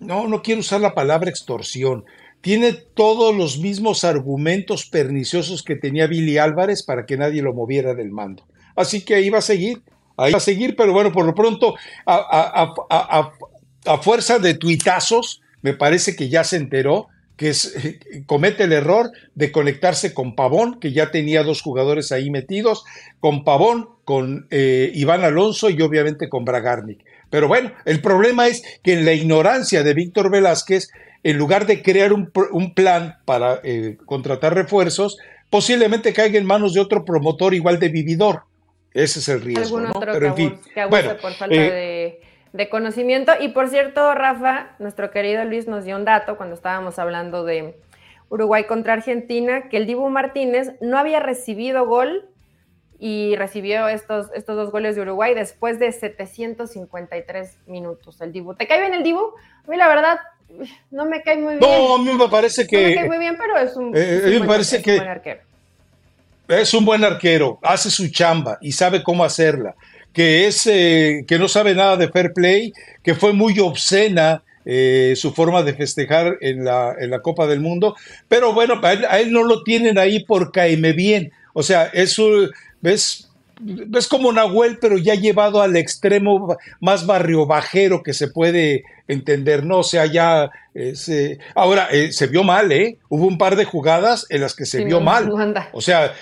no, no quiero usar la palabra extorsión, tiene todos los mismos argumentos perniciosos que tenía Billy Álvarez para que nadie lo moviera del mando. Así que ahí va a seguir, ahí va a seguir, pero bueno, por lo pronto, a, fuerza de tuitazos, me parece que ya se enteró que es, [laughs] comete el error de conectarse con Pavón, que ya tenía dos jugadores ahí metidos, con Pavón, con eh, Iván Alonso y obviamente con Bragarnik. Pero bueno, el problema es que en la ignorancia de Víctor Velázquez, en lugar de crear un, plan para eh, contratar refuerzos, posiblemente caiga en manos de otro promotor igual de vividor. Ese es el riesgo. ¿no? Pero en fin, bueno, por falta eh, de, conocimiento. Y por cierto, Rafa, nuestro querido Luis nos dio un dato cuando estábamos hablando de Uruguay contra Argentina, que el Dibu Martínez no había recibido gol y recibió estos, estos dos goles de Uruguay después de 753 minutos. El Dibu. ¿Te cae bien el Dibu? A mí la verdad no me cae muy bien. No, a mí me parece que... No me cae muy bien, pero es un, eh, es me parece que, buen arquero. Es un buen arquero, hace su chamba y sabe cómo hacerla. Que, es, eh, que no sabe nada de fair play, que fue muy obscena eh, su forma de festejar en la, en la, Copa del Mundo, pero bueno, a él, a él, no lo tienen ahí por caeme bien. O sea, eso, ¿ves? es como Nahuel, pero ya llevado al extremo más barrio bajero que se puede entender, ¿no? O sea, ya se, ahora eh, se vio mal, ¿eh? Hubo un par de jugadas en las que se Sí, vio mal. anda. O sea,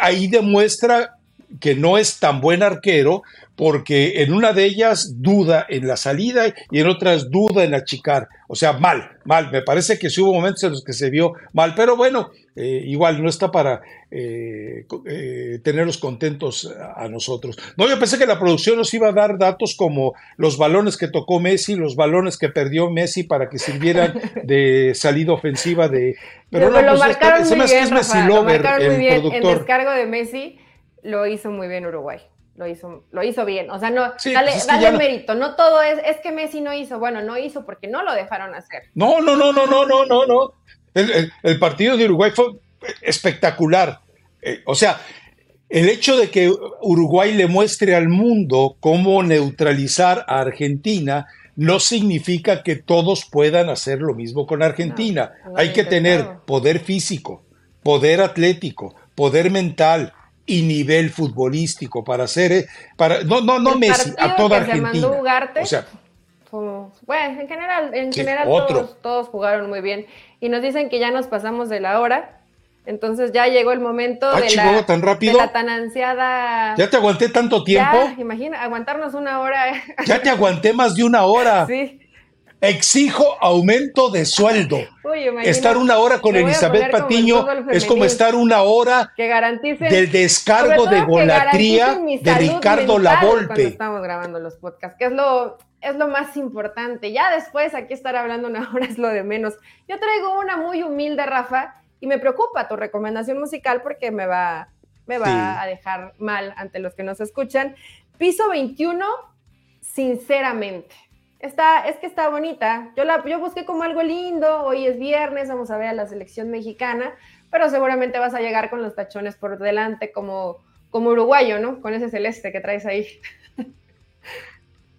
ahí demuestra que no es tan buen arquero porque en una de ellas duda en la salida y en otras duda en achicar. O sea, mal, mal. Me parece que sí hubo momentos en los que se vio mal, pero bueno, eh, igual no está para eh, eh, tenerlos contentos a, a nosotros. No, yo pensé que la producción nos iba a dar datos como los balones que tocó Messi, los balones que perdió Messi para que sirvieran [laughs] de salida ofensiva de... Pero no, lo pues, marcaron muy bien, Rafa, lo marcaron muy bien. El descargo de Messi lo hizo muy bien Uruguay. Lo hizo, lo hizo bien. O sea, no, Sí, dale, pues dale no- mérito. No todo es, es que Messi no hizo. Bueno, no hizo porque no lo dejaron hacer. No, no, no, no, no, no, no, no. El, el- el partido de Uruguay fue espectacular. Eh, o sea, el hecho de que Uruguay le muestre al mundo cómo neutralizar a Argentina no significa que todos puedan hacer lo mismo con Argentina. No, no Hay que tener poder físico, poder atlético, poder mental y nivel futbolístico para hacer, eh, para, no, no, no El Messi, a toda que se mandó Argentina. Ugarte, O sea, Como- bueno, en general, en Sí, general todos, todos jugaron muy bien. Y nos dicen que ya nos pasamos de la hora. Entonces ya llegó el momento Ah, de, Chihuahua, la, ¿tan de rápido? la tan ansiada. ya te aguanté tanto tiempo, Ya, imagina, aguantarnos una hora. ya te aguanté más de una hora. [laughs] sí. Exijo aumento de sueldo. Uy, Estar una hora con Elizabeth como Patiño es como estar una hora que del descargo de golatría de Ricardo Cuando Lavolpe. estamos grabando los podcasts, que es lo, es lo más importante. Ya después aquí estar hablando una hora es lo de menos. Yo traigo una muy humilde, Rafa, y me preocupa tu recomendación musical porque me va, me va Sí. a dejar mal ante los que nos escuchan. Piso 21, sinceramente. Está, es que está bonita. Yo, la, yo busqué como algo lindo. Hoy es viernes, vamos a ver a la selección mexicana, pero seguramente vas a llegar con los tachones por delante como, como uruguayo, ¿no? Con ese celeste que traes ahí.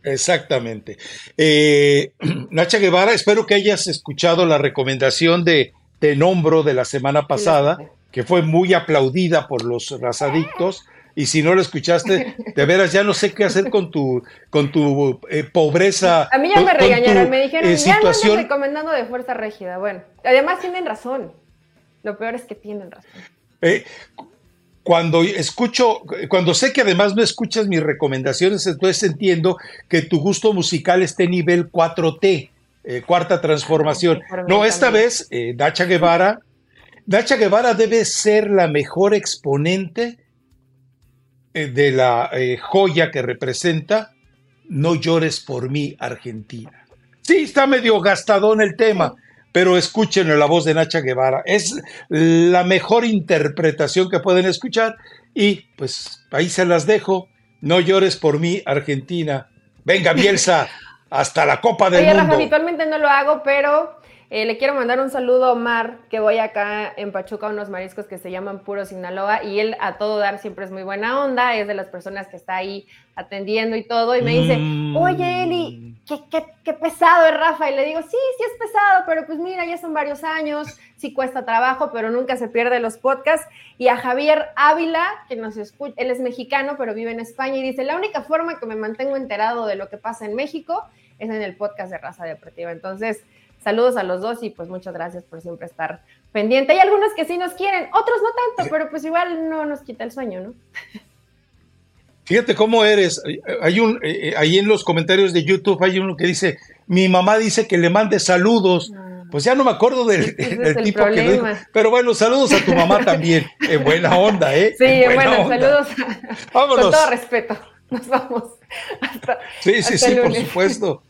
Exactamente. Eh, [clears throat] Nacha Guevara, espero que hayas escuchado la recomendación de Te Nombro de la semana pasada, que fue muy aplaudida por los razadictos. Y si no lo escuchaste, de veras ya no sé qué hacer con tu, con tu eh, pobreza. A mí ya con- me con tu, regañaron, me dijeron, eh, ya no situación recomendando de fuerza rígida. Bueno, además tienen razón. Lo peor es que tienen razón. Eh, cuando escucho, cuando sé que además no escuchas mis recomendaciones, entonces entiendo que tu gusto musical esté nivel 4T, eh, cuarta transformación. No, esta también. vez, eh, Nacha Guevara, Nacha Guevara debe ser la mejor exponente eh, de la eh, joya que representa No llores por mí, Argentina. Sí, está medio gastadón el tema, pero escuchen la voz de Nacha Guevara. Es la mejor interpretación que pueden escuchar y pues ahí se las dejo. No llores por mí, Argentina. Venga, Bielsa, [laughs] hasta la Copa del Oye, Rafa, Mundo. habitualmente no lo hago, pero eh, le quiero mandar un saludo a Omar, que voy acá en Pachuca a unos mariscos que se llaman Puro Sinaloa, y él a todo dar siempre es muy buena onda, es de las personas que está ahí atendiendo y todo, y me dice, Mm. oye Eli, qué, qué, qué pesado es Rafa, y le digo, sí, sí es pesado, pero pues mira, ya son varios años, sí cuesta trabajo, pero nunca se pierde los podcasts, y a Javier Ávila, que nos escucha, él es mexicano, pero vive en España, y dice, la única forma que me mantengo enterado de lo que pasa en México es en el podcast de Raza Deportiva. Entonces, saludos a los dos y pues muchas gracias por siempre estar pendiente. Hay algunos que sí nos quieren, otros no tanto, pero pues igual no nos quita el sueño, ¿no? Fíjate cómo eres. Hay un, eh, eh, ahí en los comentarios de YouTube hay uno que dice, mi mamá dice que le mande saludos. Pues ya no me acuerdo del, Ese es del el tipo que lo dijo. problema. Pero bueno, saludos a tu mamá también. [laughs] En buena onda, ¿eh? Sí, En buena bueno, onda. saludos. Vámonos. Con todo respeto. Nos vamos. Hasta, Sí, sí, hasta sí, por supuesto.